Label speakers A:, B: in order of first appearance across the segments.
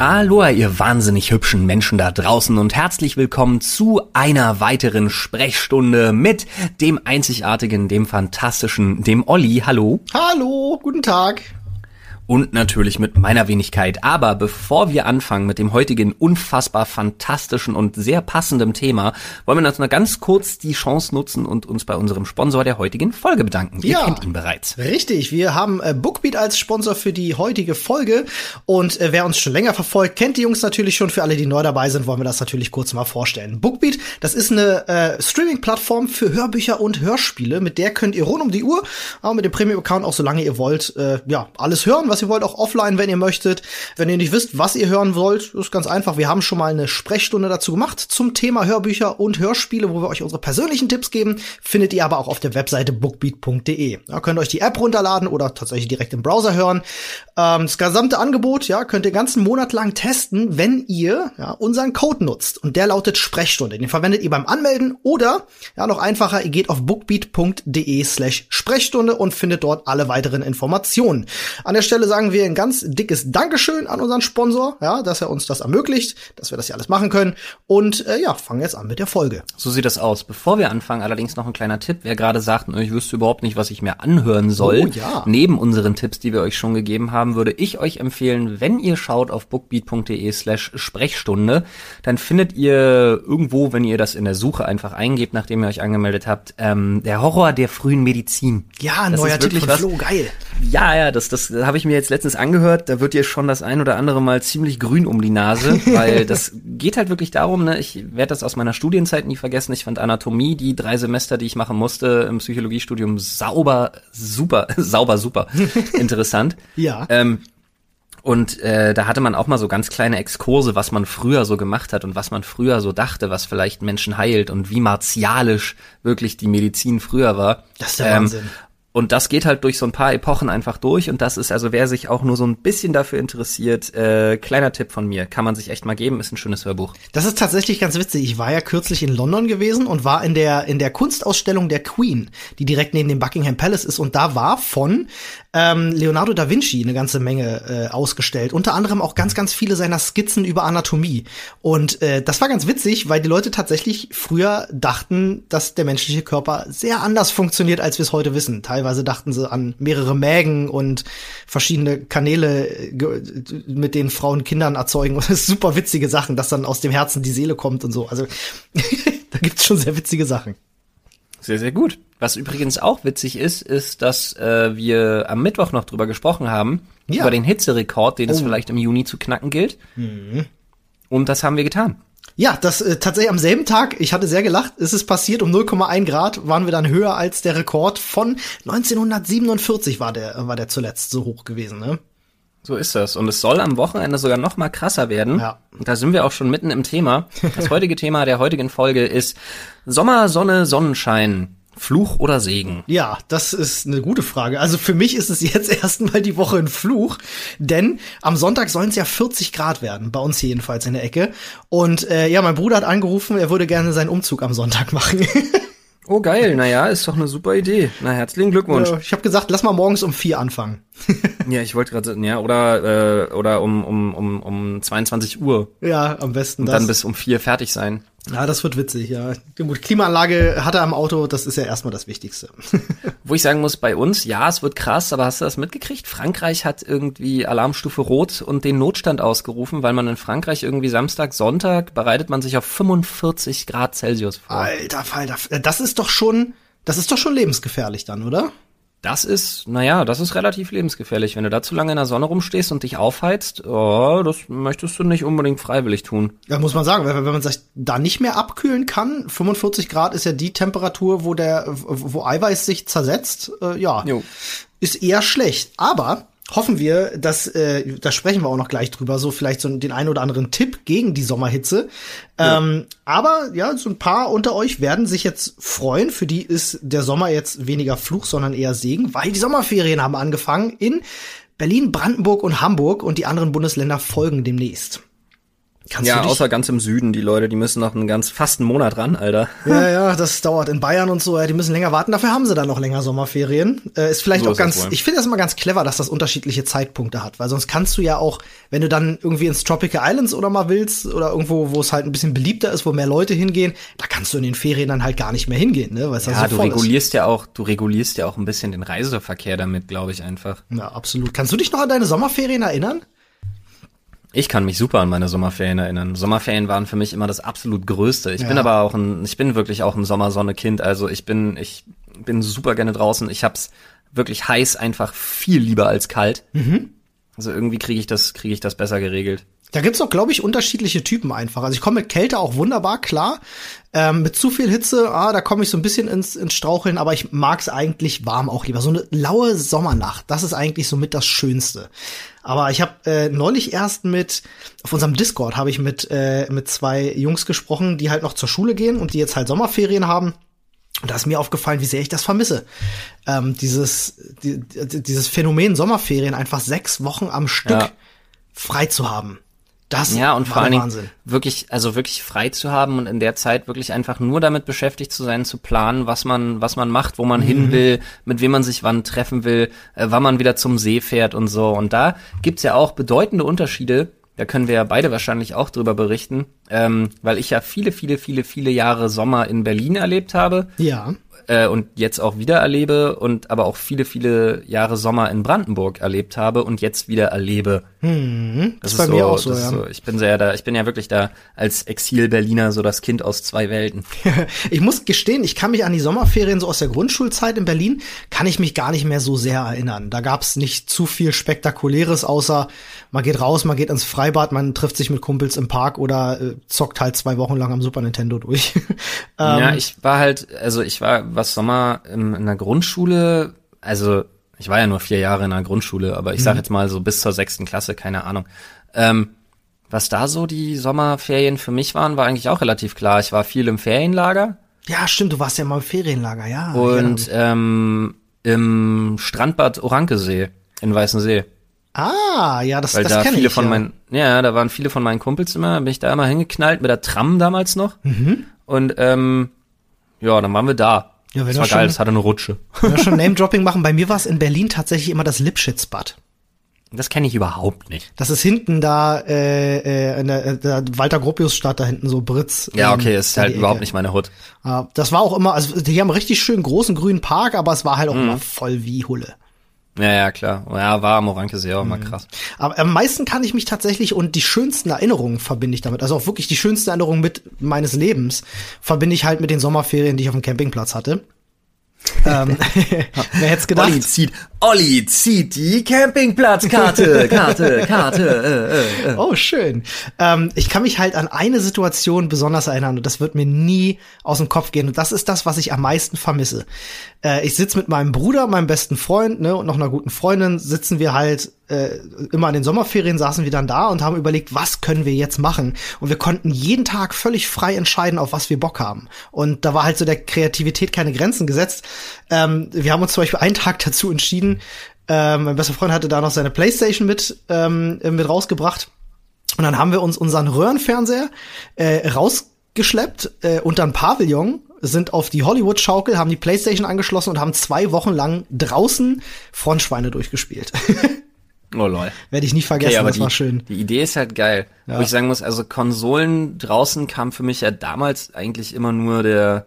A: Aloha, ihr wahnsinnig hübschen Menschen da draußen und herzlich willkommen zu einer weiteren Sprechstunde mit dem einzigartigen, dem fantastischen, dem Olli. Hallo.
B: Hallo, guten Tag
A: und natürlich mit meiner Wenigkeit. Aber bevor wir anfangen mit dem heutigen unfassbar fantastischen und sehr passenden Thema, wollen wir noch ganz kurz die Chance nutzen und uns bei unserem Sponsor der heutigen Folge bedanken. Ihr ja, kennt ihn bereits.
B: Richtig, wir haben äh, Bookbeat als Sponsor für die heutige Folge und äh, wer uns schon länger verfolgt, kennt die Jungs natürlich schon. Für alle, die neu dabei sind, wollen wir das natürlich kurz mal vorstellen. Bookbeat, das ist eine äh, Streaming-Plattform für Hörbücher und Hörspiele. Mit der könnt ihr rund um die Uhr, aber mit dem Premium-Account auch solange ihr wollt, äh, ja, alles hören, was ihr wollt, auch offline, wenn ihr möchtet. Wenn ihr nicht wisst, was ihr hören wollt, ist ganz einfach. Wir haben schon mal eine Sprechstunde dazu gemacht zum Thema Hörbücher und Hörspiele, wo wir euch unsere persönlichen Tipps geben. Findet ihr aber auch auf der Webseite bookbeat.de. Da könnt ihr euch die App runterladen oder tatsächlich direkt im Browser hören. Ähm, das gesamte Angebot, ja, könnt ihr ganzen Monat lang testen, wenn ihr ja, unseren Code nutzt. Und der lautet Sprechstunde. Den verwendet ihr beim Anmelden oder, ja, noch einfacher, ihr geht auf bookbeat.de slash Sprechstunde und findet dort alle weiteren Informationen. An der Stelle sagen wir ein ganz dickes Dankeschön an unseren Sponsor, ja, dass er uns das ermöglicht, dass wir das hier alles machen können. Und äh, ja, fangen jetzt an mit der Folge.
A: So sieht das aus. Bevor wir anfangen, allerdings noch ein kleiner Tipp. Wer gerade sagt, ich wüsste überhaupt nicht, was ich mir anhören soll, oh, ja. neben unseren Tipps, die wir euch schon gegeben haben, würde ich euch empfehlen, wenn ihr schaut auf bookbeat.de slash Sprechstunde, dann findet ihr irgendwo, wenn ihr das in der Suche einfach eingebt, nachdem ihr euch angemeldet habt, ähm, der Horror der frühen Medizin.
B: Ja, das neuer Tipp von was, Flo, geil.
A: Ja, ja, das, das habe ich mir jetzt letztens angehört, da wird dir schon das ein oder andere Mal ziemlich grün um die Nase, weil das geht halt wirklich darum, ne, ich werde das aus meiner Studienzeit nie vergessen, ich fand Anatomie, die drei Semester, die ich machen musste im Psychologiestudium, sauber, super, sauber, super interessant.
B: ja.
A: Ähm, und äh, da hatte man auch mal so ganz kleine Exkurse, was man früher so gemacht hat und was man früher so dachte, was vielleicht Menschen heilt und wie martialisch wirklich die Medizin früher war.
B: Das ist der ähm, Wahnsinn.
A: Und das geht halt durch so ein paar Epochen einfach durch und das ist also, wer sich auch nur so ein bisschen dafür interessiert, äh, kleiner Tipp von mir, kann man sich echt mal geben, ist ein schönes Hörbuch.
B: Das ist tatsächlich ganz witzig. Ich war ja kürzlich in London gewesen und war in der in der Kunstausstellung der Queen, die direkt neben dem Buckingham Palace ist und da war von ähm, Leonardo da Vinci eine ganze Menge äh, ausgestellt. Unter anderem auch ganz, ganz viele seiner Skizzen über Anatomie. Und äh, das war ganz witzig, weil die Leute tatsächlich früher dachten, dass der menschliche Körper sehr anders funktioniert, als wir es heute wissen. Teilweise dachten sie an mehrere Mägen und verschiedene Kanäle, mit denen Frauen Kindern erzeugen. Und das ist super witzige Sachen, dass dann aus dem Herzen die Seele kommt und so. Also da gibt's schon sehr witzige Sachen.
A: Sehr, sehr gut. Was übrigens auch witzig ist, ist, dass äh, wir am Mittwoch noch drüber gesprochen haben, ja. über den Hitzerekord, den oh. es vielleicht im Juni zu knacken gilt. Mhm. Und das haben wir getan.
B: Ja, das äh, tatsächlich am selben Tag, ich hatte sehr gelacht, ist es passiert, um 0,1 Grad waren wir dann höher als der Rekord von 1947 war der, war der zuletzt so hoch gewesen, ne?
A: So ist das. Und es soll am Wochenende sogar noch mal krasser werden. Ja. Und da sind wir auch schon mitten im Thema. Das heutige Thema der heutigen Folge ist Sommer, Sonne, Sonnenschein. Fluch oder Segen?
B: Ja, das ist eine gute Frage. Also für mich ist es jetzt erstmal die Woche ein Fluch, denn am Sonntag sollen es ja 40 Grad werden, bei uns jedenfalls in der Ecke. Und äh, ja, mein Bruder hat angerufen, er würde gerne seinen Umzug am Sonntag machen.
A: Oh geil, naja, ist doch eine super Idee. Na, herzlichen Glückwunsch.
B: Ich habe gesagt, lass mal morgens um vier anfangen.
A: ja, ich wollte gerade, ja, oder äh, oder um um um um 22 Uhr.
B: Ja, am besten
A: Und das. dann bis um vier fertig sein.
B: Ja, das wird witzig, ja. Gut, Klimaanlage hat er am Auto, das ist ja erstmal das Wichtigste.
A: Wo ich sagen muss, bei uns, ja, es wird krass, aber hast du das mitgekriegt? Frankreich hat irgendwie Alarmstufe Rot und den Notstand ausgerufen, weil man in Frankreich irgendwie Samstag, Sonntag bereitet man sich auf 45 Grad Celsius vor.
B: Alter Falter, das ist doch schon, das ist doch schon lebensgefährlich dann, oder?
A: Das ist, naja, das ist relativ lebensgefährlich. Wenn du da zu lange in der Sonne rumstehst und dich aufheizt, oh, das möchtest du nicht unbedingt freiwillig tun.
B: Ja, muss man sagen, wenn, wenn man sich da nicht mehr abkühlen kann, 45 Grad ist ja die Temperatur, wo der, wo Eiweiß sich zersetzt, äh, ja, jo. ist eher schlecht. Aber hoffen wir, dass, äh, da sprechen wir auch noch gleich drüber, so vielleicht so den einen oder anderen Tipp gegen die Sommerhitze. Ja. Ähm, aber ja, so ein paar unter euch werden sich jetzt freuen. Für die ist der Sommer jetzt weniger Fluch, sondern eher Segen, weil die Sommerferien haben angefangen in Berlin, Brandenburg und Hamburg und die anderen Bundesländer folgen demnächst.
A: Kannst ja, außer ganz im Süden, die Leute, die müssen noch einen ganz fast einen Monat ran, Alter.
B: Ja, ja, das dauert in Bayern und so, ja, die müssen länger warten. Dafür haben sie dann noch länger Sommerferien. Äh, ist vielleicht so auch ist ganz, ich finde das immer ganz clever, dass das unterschiedliche Zeitpunkte hat, weil sonst kannst du ja auch, wenn du dann irgendwie ins Tropical Islands oder mal willst oder irgendwo, wo es halt ein bisschen beliebter ist, wo mehr Leute hingehen, da kannst du in den Ferien dann halt gar nicht mehr hingehen, ne, weil
A: ja,
B: so
A: du regulierst ist. ja auch, du regulierst ja auch ein bisschen den Reiseverkehr damit, glaube ich einfach.
B: Ja, absolut. Kannst du dich noch an deine Sommerferien erinnern?
A: Ich kann mich super an meine Sommerferien erinnern. Sommerferien waren für mich immer das absolut Größte. Ich ja. bin aber auch ein, ich bin wirklich auch ein Sommersonne-Kind. Also ich bin, ich bin super gerne draußen. Ich hab's wirklich heiß einfach viel lieber als kalt. Mhm. Also irgendwie kriege ich das, kriege ich das besser geregelt.
B: Da gibt's auch, glaube ich, unterschiedliche Typen einfach. Also ich komme mit Kälte auch wunderbar klar. Ähm, mit zu viel Hitze, ah, da komme ich so ein bisschen ins, ins Straucheln, aber ich mag's eigentlich warm auch lieber. So eine laue Sommernacht, das ist eigentlich so mit das Schönste. Aber ich habe äh, neulich erst mit, auf unserem Discord habe ich mit, äh, mit zwei Jungs gesprochen, die halt noch zur Schule gehen und die jetzt halt Sommerferien haben. Und da ist mir aufgefallen, wie sehr ich das vermisse. Ähm, dieses, die, dieses Phänomen Sommerferien einfach sechs Wochen am Stück ja. frei zu haben.
A: Das ja, und vor allen Dingen wirklich, also wirklich frei zu haben und in der Zeit wirklich einfach nur damit beschäftigt zu sein, zu planen, was man, was man macht, wo man mhm. hin will, mit wem man sich wann treffen will, äh, wann man wieder zum See fährt und so. Und da gibt's ja auch bedeutende Unterschiede. Da können wir ja beide wahrscheinlich auch drüber berichten, ähm, weil ich ja viele, viele, viele, viele Jahre Sommer in Berlin erlebt habe.
B: Ja
A: äh, und jetzt auch wieder erlebe und aber auch viele, viele Jahre Sommer in Brandenburg erlebt habe und jetzt wieder erlebe.
B: Hm, das, das ist bei so, mir auch so, ja. So,
A: ich bin sehr da, ich bin ja wirklich da als Exil-Berliner so das Kind aus zwei Welten.
B: ich muss gestehen, ich kann mich an die Sommerferien so aus der Grundschulzeit in Berlin, kann ich mich gar nicht mehr so sehr erinnern. Da gab's nicht zu viel Spektakuläres, außer man geht raus, man geht ins Freibad, man trifft sich mit Kumpels im Park oder äh, zockt halt zwei Wochen lang am Super Nintendo durch.
A: ähm, ja, ich war halt, also ich war was Sommer in, in der Grundschule, also ich war ja nur vier Jahre in der Grundschule, aber ich sag mhm. jetzt mal so bis zur sechsten Klasse, keine Ahnung. Ähm, was da so die Sommerferien für mich waren, war eigentlich auch relativ klar. Ich war viel im Ferienlager.
B: Ja, stimmt, du warst ja mal im Ferienlager, ja.
A: Und ähm, im Strandbad Orankesee in Weißensee.
B: Ah, ja, das,
A: Weil
B: das
A: da
B: kenne
A: viele
B: ich.
A: Von
B: ja.
A: meinen, ja, da waren viele von meinen Kumpels immer, bin ich da immer hingeknallt mit der Tram damals noch. Mhm. Und ähm, ja, dann waren wir da. Ja, wenn das war geil, schon, das hatte eine Rutsche.
B: Wenn wir schon Name-Dropping machen, bei mir war es in Berlin tatsächlich immer das Lipschitz-Bad.
A: Das kenne ich überhaupt nicht.
B: Das ist hinten da äh, äh, in der, äh, der Walter Gropius Stadt da hinten so Britz.
A: Ja, okay, ist halt überhaupt nicht meine Hut.
B: Das war auch immer, also die haben einen richtig schön großen grünen Park, aber es war halt auch mhm. immer voll wie Hulle.
A: Ja, ja, klar. Ja, war am Orankesee auch mhm. mal krass.
B: Aber am meisten kann ich mich tatsächlich und die schönsten Erinnerungen verbinde ich damit. Also auch wirklich die schönsten Erinnerungen mit meines Lebens verbinde ich halt mit den Sommerferien, die ich auf dem Campingplatz hatte ähm, wer hätte gedacht?
A: Olli zieht, Olli zieht die Campingplatzkarte, Karte, Karte. Äh,
B: äh, äh. Oh, schön. Ähm, ich kann mich halt an eine Situation besonders erinnern und das wird mir nie aus dem Kopf gehen. Und das ist das, was ich am meisten vermisse. Äh, ich sitze mit meinem Bruder, meinem besten Freund ne, und noch einer guten Freundin, sitzen wir halt äh, immer in den Sommerferien, saßen wir dann da und haben überlegt, was können wir jetzt machen? Und wir konnten jeden Tag völlig frei entscheiden, auf was wir Bock haben. Und da war halt so der Kreativität keine Grenzen gesetzt. Ähm, wir haben uns zum Beispiel einen Tag dazu entschieden, ähm, mein bester Freund hatte da noch seine Playstation mit, ähm, mit rausgebracht. Und dann haben wir uns unseren Röhrenfernseher äh, rausgeschleppt äh, unter ein Pavillon sind auf die Hollywood-Schaukel, haben die Playstation angeschlossen und haben zwei Wochen lang draußen Frontschweine durchgespielt.
A: Oh lol.
B: Werde ich nie vergessen, okay, das
A: die,
B: war schön.
A: Die Idee ist halt geil. Ja. Wo ich sagen muss, also Konsolen draußen kam für mich ja damals eigentlich immer nur der,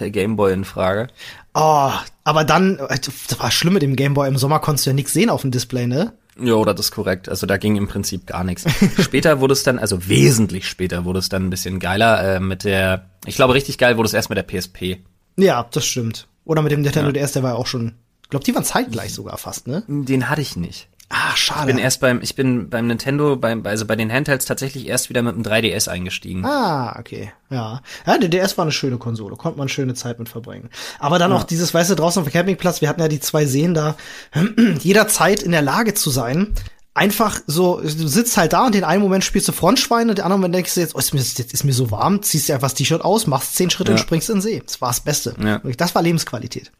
A: der Gameboy in Frage.
B: Oh, aber dann, das war schlimm mit dem Gameboy. Im Sommer konntest du ja nichts sehen auf dem Display, ne?
A: Jo, das ist korrekt. Also da ging im Prinzip gar nichts. später wurde es dann, also wesentlich später wurde es dann ein bisschen geiler äh, mit der, ich glaube richtig geil wurde es erst mit der PSP.
B: Ja, das stimmt. Oder mit dem Nintendo ja. DS, der war ja auch schon, ich glaube, die waren zeitgleich sogar fast, ne?
A: Den hatte ich nicht.
B: Ah, schade.
A: Ich bin erst beim, ich bin beim Nintendo, beim, also bei den Handhelds tatsächlich erst wieder mit dem 3DS eingestiegen.
B: Ah, okay. Ja. Ja, der DS war eine schöne Konsole, konnte man schöne Zeit mit verbringen. Aber dann ja. auch dieses, weißt du, draußen auf dem Campingplatz, wir hatten ja die zwei Seen da, jederzeit in der Lage zu sein, einfach so, du sitzt halt da und den einen Moment spielst du Frontschweine, den anderen Moment denkst du jetzt, oh, ist mir, jetzt ist mir so warm, ziehst dir einfach das T-Shirt aus, machst zehn Schritte ja. und springst in den See. Das war das Beste. Ja. Das war Lebensqualität.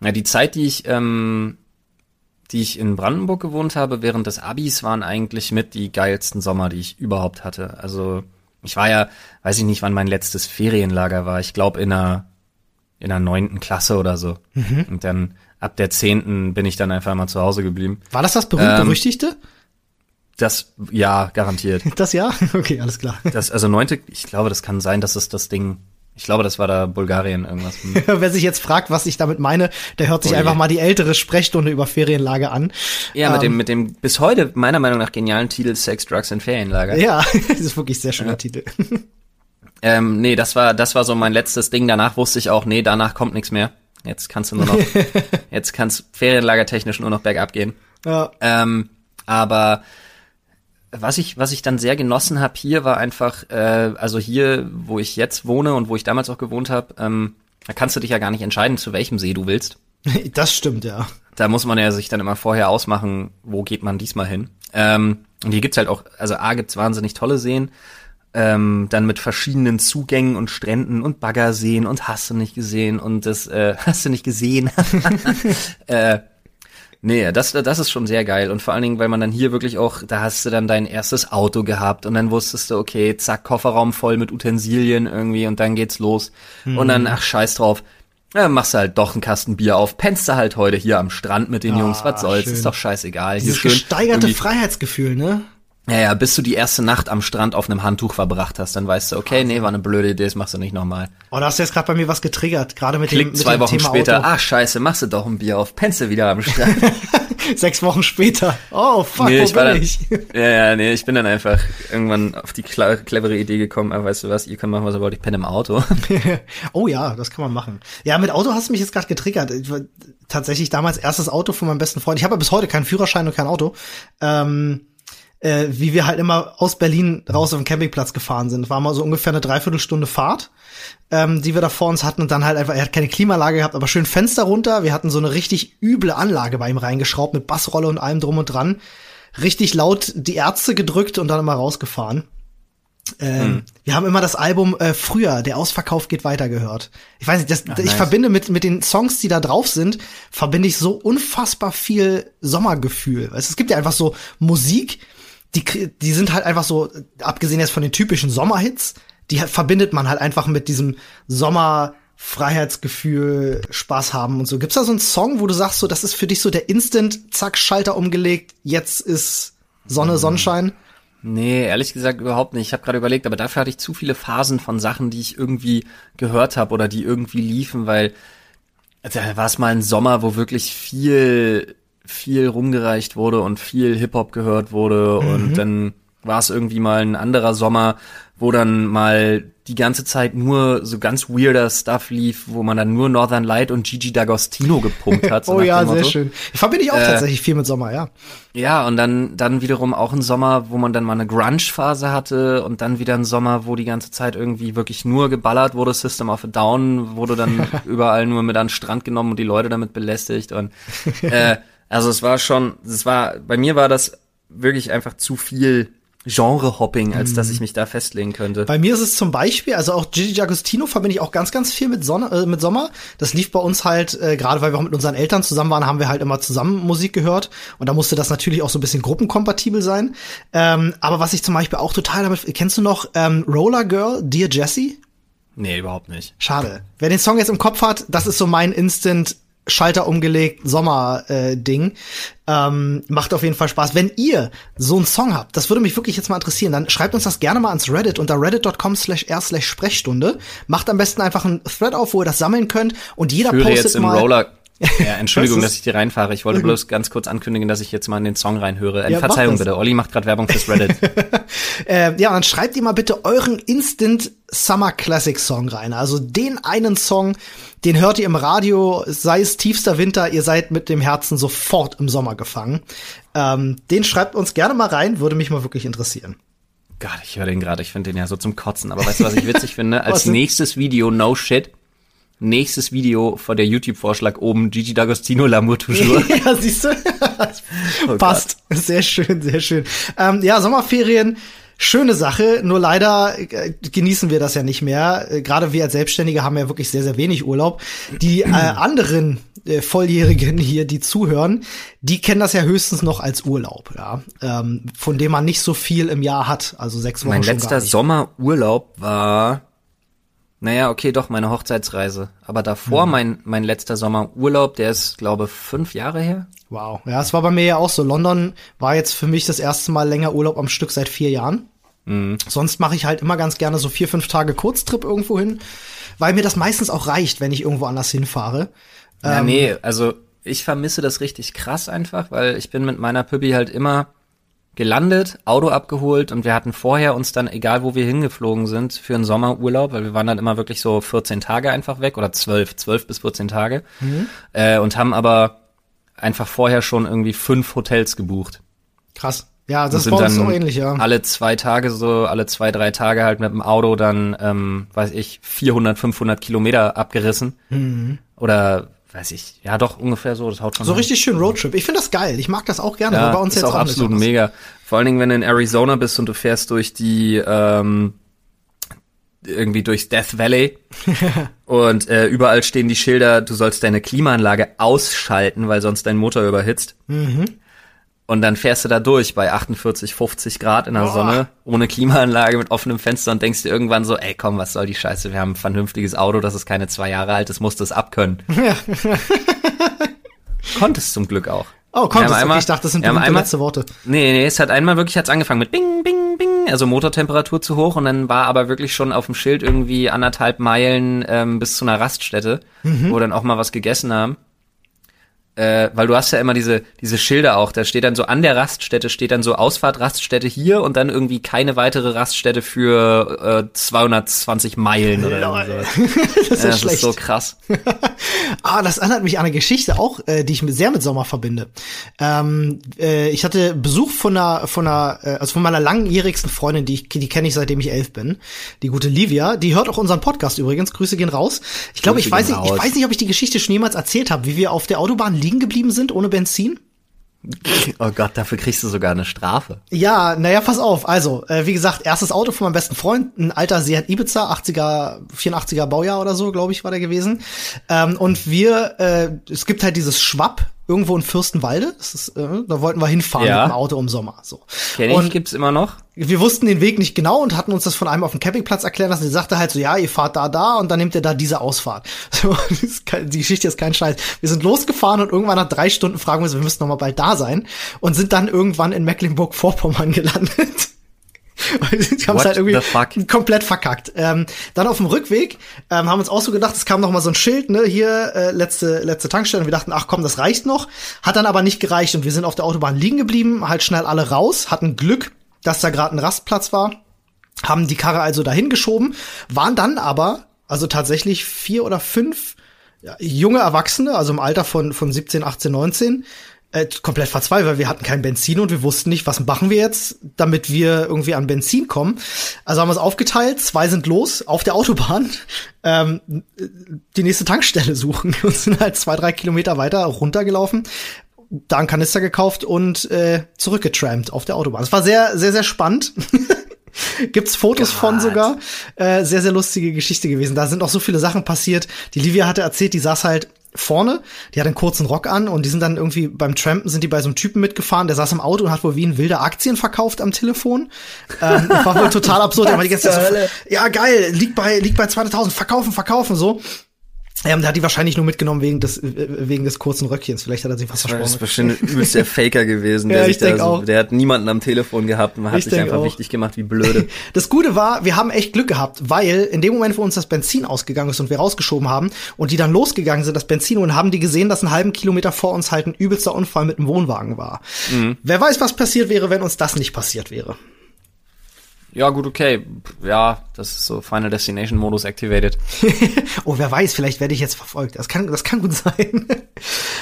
A: Ja, die Zeit, die ich ähm, die ich in Brandenburg gewohnt habe, während des Abis waren eigentlich mit die geilsten Sommer, die ich überhaupt hatte. Also ich war ja, weiß ich nicht, wann mein letztes Ferienlager war. Ich glaube in einer in der neunten Klasse oder so. Mhm. Und dann ab der zehnten bin ich dann einfach mal zu Hause geblieben.
B: War das das berühmt-berüchtigte? Ähm,
A: das, ja, garantiert.
B: Das ja? Okay, alles klar.
A: Das, also neunte, ich glaube, das kann sein, dass es das Ding ich glaube, das war da Bulgarien irgendwas.
B: Wer sich jetzt fragt, was ich damit meine, der hört sich oh einfach mal die ältere Sprechstunde über Ferienlager an.
A: Ja, mit ähm, dem, mit dem bis heute meiner Meinung nach genialen Titel Sex, Drugs and Ferienlager.
B: Ja, das ist wirklich sehr schöner ja. Titel.
A: Ähm, nee, das war, das war so mein letztes Ding. Danach wusste ich auch, nee, danach kommt nichts mehr. Jetzt kannst du nur noch, jetzt kannst Ferienlagertechnisch nur noch bergab gehen. Ja. Ähm, aber was ich, was ich dann sehr genossen habe hier, war einfach, äh, also hier, wo ich jetzt wohne und wo ich damals auch gewohnt habe, ähm, da kannst du dich ja gar nicht entscheiden, zu welchem See du willst.
B: Das stimmt, ja.
A: Da muss man ja sich dann immer vorher ausmachen, wo geht man diesmal hin. Ähm, und hier gibt's halt auch, also A gibt's wahnsinnig tolle Seen, ähm, dann mit verschiedenen Zugängen und Stränden und Baggerseen und hast du nicht gesehen und das äh, hast du nicht gesehen. äh, Nee, das, das ist schon sehr geil. Und vor allen Dingen, weil man dann hier wirklich auch, da hast du dann dein erstes Auto gehabt und dann wusstest du, okay, zack, Kofferraum voll mit Utensilien irgendwie und dann geht's los. Mhm. Und dann, mhm. ach, scheiß drauf. Ja, machst du halt doch einen Kasten Bier auf, pennst du halt heute hier am Strand mit den ah, Jungs, was soll's, schön. ist doch scheißegal.
B: Dieses hier schön gesteigerte Freiheitsgefühl, ne?
A: Ja, ja, bis du die erste Nacht am Strand auf einem Handtuch verbracht hast, dann weißt du, okay, nee, war eine blöde Idee, das machst du nicht nochmal.
B: Oh, da hast du jetzt gerade bei mir was getriggert, gerade mit
A: Klick
B: dem mit
A: zwei
B: dem
A: Wochen
B: Thema
A: später,
B: Auto.
A: ach scheiße, machst du doch ein Bier auf, pennst wieder am Strand.
B: Sechs Wochen später, oh fuck,
A: nee,
B: wo
A: ich bin dann,
B: ich?
A: Ja, ja, nee, ich bin dann einfach irgendwann auf die clevere Idee gekommen, aber weißt du was, ihr könnt machen, was ihr wollt, ich penne im Auto.
B: oh ja, das kann man machen. Ja, mit Auto hast du mich jetzt gerade getriggert. Ich war tatsächlich damals erstes Auto von meinem besten Freund. Ich habe ja bis heute keinen Führerschein und kein Auto. Ähm, äh, wie wir halt immer aus Berlin raus auf den Campingplatz gefahren sind. War mal so ungefähr eine Dreiviertelstunde Fahrt, ähm, die wir da vor uns hatten und dann halt einfach, er hat keine Klimalage gehabt, aber schön Fenster runter. Wir hatten so eine richtig üble Anlage bei ihm reingeschraubt mit Bassrolle und allem drum und dran. Richtig laut die Ärzte gedrückt und dann immer rausgefahren. Ähm, hm. Wir haben immer das Album äh, früher, der Ausverkauf geht weiter gehört. Ich weiß nicht, das, Ach, ich nice. verbinde mit mit den Songs, die da drauf sind, verbinde ich so unfassbar viel Sommergefühl. Es gibt ja einfach so Musik, die, die sind halt einfach so, abgesehen jetzt von den typischen Sommerhits, die verbindet man halt einfach mit diesem Sommer, Freiheitsgefühl, Spaß haben und so. Gibt's da so einen Song, wo du sagst, so, das ist für dich so der Instant, zack, Schalter umgelegt, jetzt ist Sonne, hm. Sonnenschein?
A: Nee, ehrlich gesagt überhaupt nicht. Ich habe gerade überlegt, aber dafür hatte ich zu viele Phasen von Sachen, die ich irgendwie gehört habe oder die irgendwie liefen, weil da war es mal ein Sommer, wo wirklich viel viel rumgereicht wurde und viel Hip-Hop gehört wurde mhm. und dann war es irgendwie mal ein anderer Sommer, wo dann mal die ganze Zeit nur so ganz weirder Stuff lief, wo man dann nur Northern Light und Gigi D'Agostino gepumpt hat.
B: Oh ja, sehr schön. Verbinde ich auch äh, tatsächlich viel mit Sommer, ja.
A: Ja, und dann, dann wiederum auch ein Sommer, wo man dann mal eine Grunge-Phase hatte und dann wieder ein Sommer, wo die ganze Zeit irgendwie wirklich nur geballert wurde. System of a Down wurde dann überall nur mit an den Strand genommen und die Leute damit belästigt und äh, also es war schon, es war, bei mir war das wirklich einfach zu viel Genre-Hopping, als dass ich mhm. mich da festlegen könnte.
B: Bei mir ist es zum Beispiel, also auch Gigi D'Agostino verbinde ich auch ganz, ganz viel mit, Sonne, äh, mit Sommer. Das lief bei uns halt, äh, gerade weil wir auch mit unseren Eltern zusammen waren, haben wir halt immer zusammen Musik gehört. Und da musste das natürlich auch so ein bisschen gruppenkompatibel sein. Ähm, aber was ich zum Beispiel auch total damit, kennst du noch ähm, Roller Girl, Dear Jessie?
A: Nee, überhaupt nicht.
B: Schade. Wer den Song jetzt im Kopf hat, das ist so mein Instant Schalter umgelegt, Sommer-Ding. Äh, ähm, macht auf jeden Fall Spaß. Wenn ihr so einen Song habt, das würde mich wirklich jetzt mal interessieren, dann schreibt uns das gerne mal ans Reddit unter reddit.com slash r slash Sprechstunde. Macht am besten einfach einen Thread auf, wo ihr das sammeln könnt und jeder
A: ich
B: postet
A: jetzt im
B: mal.
A: Roller ja, Entschuldigung, dass ich dir reinfahre. Ich wollte bloß ganz kurz ankündigen, dass ich jetzt mal in den Song reinhöre. Ja, Verzeihung bitte. Olli macht gerade Werbung fürs Reddit.
B: äh, ja, dann schreibt ihr mal bitte euren Instant Summer Classic Song rein. Also den einen Song, den hört ihr im Radio, sei es tiefster Winter, ihr seid mit dem Herzen sofort im Sommer gefangen. Ähm, den schreibt uns gerne mal rein, würde mich mal wirklich interessieren.
A: Gott, ich höre den gerade, ich finde den ja so zum Kotzen. Aber weißt du, was ich witzig finde? Als nächstes Video No Shit Nächstes Video vor der YouTube-Vorschlag oben, Gigi D'Agostino, L'amour toujours.
B: ja, siehst du? oh Passt. Sehr schön, sehr schön. Ähm, ja, Sommerferien, schöne Sache, nur leider äh, genießen wir das ja nicht mehr. Äh, Gerade wir als Selbstständige haben ja wirklich sehr, sehr wenig Urlaub. Die äh, anderen äh, Volljährigen hier, die zuhören, die kennen das ja höchstens noch als Urlaub, ja, ähm, von dem man nicht so viel im Jahr hat, also sechs Wochen.
A: Mein letzter Sommerurlaub war, naja, okay, doch meine Hochzeitsreise, aber davor hm. mein mein letzter Sommerurlaub, der ist, glaube fünf Jahre her.
B: Wow, ja, es war bei mir ja auch so. London war jetzt für mich das erste Mal länger Urlaub am Stück seit vier Jahren. Mhm. Sonst mache ich halt immer ganz gerne so vier, fünf Tage Kurztrip irgendwo hin, weil mir das meistens auch reicht, wenn ich irgendwo anders hinfahre.
A: Ja, ähm, nee, also ich vermisse das richtig krass einfach, weil ich bin mit meiner Püppi halt immer gelandet, Auto abgeholt und wir hatten vorher uns dann, egal wo wir hingeflogen sind, für einen Sommerurlaub, weil wir waren dann immer wirklich so 14 Tage einfach weg oder 12, 12 bis 14 Tage mhm. äh, und haben aber einfach vorher schon irgendwie fünf Hotels gebucht.
B: Krass. Ja, das ist bei uns so ähnlich, ja.
A: Alle zwei Tage so, alle zwei, drei Tage halt mit dem Auto dann, ähm, weiß ich, 400, 500 Kilometer abgerissen. Mhm. Oder weiß ich, ja doch ungefähr so, das haut schon
B: So rein. richtig schön Roadtrip. Ich finde das geil. Ich mag das auch gerne.
A: Ja, bei uns ist jetzt auch, auch absolut mega. Vor allen Dingen, wenn du in Arizona bist und du fährst durch die ähm, irgendwie durchs Death Valley und äh, überall stehen die Schilder, du sollst deine Klimaanlage ausschalten, weil sonst dein Motor überhitzt. Mhm. Und dann fährst du da durch bei 48, 50 Grad in der Boah. Sonne, ohne Klimaanlage, mit offenem Fenster und denkst dir irgendwann so, ey komm, was soll die Scheiße, wir haben ein vernünftiges Auto, das ist keine zwei Jahre alt, das muss das abkönnen. Ja. Konntest zum Glück auch.
B: Oh, konntest einmal, okay, ich dachte, das sind die einmal, letzte Worte.
A: Nee, nee, es hat einmal wirklich hat's angefangen mit Bing, Bing, Bing, also Motortemperatur zu hoch und dann war aber wirklich schon auf dem Schild irgendwie anderthalb Meilen ähm, bis zu einer Raststätte, mhm. wo dann auch mal was gegessen haben äh, weil du hast ja immer diese diese Schilder auch, da steht dann so an der Raststätte steht dann so Ausfahrt Raststätte hier und dann irgendwie keine weitere Raststätte für äh, 220 Meilen oder so. das ist, ja, das ist so krass.
B: ah, das erinnert mich an eine Geschichte auch, äh, die ich sehr mit Sommer verbinde. Ähm, äh, ich hatte Besuch von einer von einer äh, also von meiner langjährigsten Freundin, die ich die kenne ich seitdem ich elf bin, die gute Livia, die hört auch unseren Podcast übrigens. Grüße gehen raus. Ich glaube, ich weiß nicht, ich weiß nicht, ob ich die Geschichte schon jemals erzählt habe, wie wir auf der Autobahn liegen geblieben sind ohne Benzin?
A: Oh Gott, dafür kriegst du sogar eine Strafe.
B: Ja, naja, pass auf. Also, äh, wie gesagt, erstes Auto von meinem besten Freund, ein alter Seat Ibiza, 80er, 84er Baujahr oder so, glaube ich, war der gewesen. Ähm, und wir, äh, es gibt halt dieses Schwapp irgendwo in Fürstenwalde. Das ist, äh, da wollten wir hinfahren ja. mit dem Auto im Sommer. So.
A: Kenn ich, und gibt's immer noch.
B: Wir wussten den Weg nicht genau und hatten uns das von einem auf dem Campingplatz erklären lassen. Der sagte halt so, ja, ihr fahrt da, da und dann nehmt ihr da diese Ausfahrt. So, die Geschichte ist kein Scheiß. Wir sind losgefahren und irgendwann nach drei Stunden fragen wir so, wir müssen noch mal bald da sein und sind dann irgendwann in Mecklenburg-Vorpommern gelandet. Die haben es halt irgendwie komplett verkackt. Ähm, dann auf dem Rückweg ähm, haben uns auch so gedacht, es kam noch mal so ein Schild, ne, hier äh, letzte letzte Tankstelle. Und wir dachten, ach komm, das reicht noch. Hat dann aber nicht gereicht und wir sind auf der Autobahn liegen geblieben, halt schnell alle raus, hatten Glück, dass da gerade ein Rastplatz war, haben die Karre also dahin geschoben, waren dann aber also tatsächlich vier oder fünf junge Erwachsene, also im Alter von von 17, 18, 19 äh, komplett verzweifelt, weil wir hatten kein Benzin und wir wussten nicht, was machen wir jetzt, damit wir irgendwie an Benzin kommen. Also haben wir es aufgeteilt, zwei sind los auf der Autobahn, ähm, die nächste Tankstelle suchen und sind halt zwei, drei Kilometer weiter runtergelaufen, da einen Kanister gekauft und äh, zurückgetrampt auf der Autobahn. Es war sehr, sehr, sehr spannend. Gibt's Fotos God. von sogar. Äh, sehr, sehr lustige Geschichte gewesen. Da sind auch so viele Sachen passiert. Die Livia hatte erzählt, die saß halt vorne, die hat einen kurzen Rock an und die sind dann irgendwie beim Trampen sind die bei so einem Typen mitgefahren, der saß im Auto und hat wohl wie ein wilder Aktien verkauft am Telefon. Ähm, war wohl total absurd. Aber die ganze Zeit so, ja geil, liegt bei liegt bei 200.000, verkaufen, verkaufen so. Ähm, der hat die wahrscheinlich nur mitgenommen wegen des, äh, wegen des kurzen Röckchens. Vielleicht hat er sich was versprochen. Das
A: ist bestimmt übelst der Faker gewesen. Der, ja, ich denk da, auch. der hat niemanden am Telefon gehabt und hat ich sich einfach auch. wichtig gemacht, wie blöde.
B: Das Gute war, wir haben echt Glück gehabt, weil in dem Moment, wo uns das Benzin ausgegangen ist und wir rausgeschoben haben und die dann losgegangen sind, das Benzin, und haben die gesehen, dass einen halben Kilometer vor uns halt ein übelster Unfall mit einem Wohnwagen war. Mhm. Wer weiß, was passiert wäre, wenn uns das nicht passiert wäre.
A: Ja, gut, okay. Ja, das ist so Final Destination Modus activated.
B: oh, wer weiß, vielleicht werde ich jetzt verfolgt. Das kann, das kann gut sein.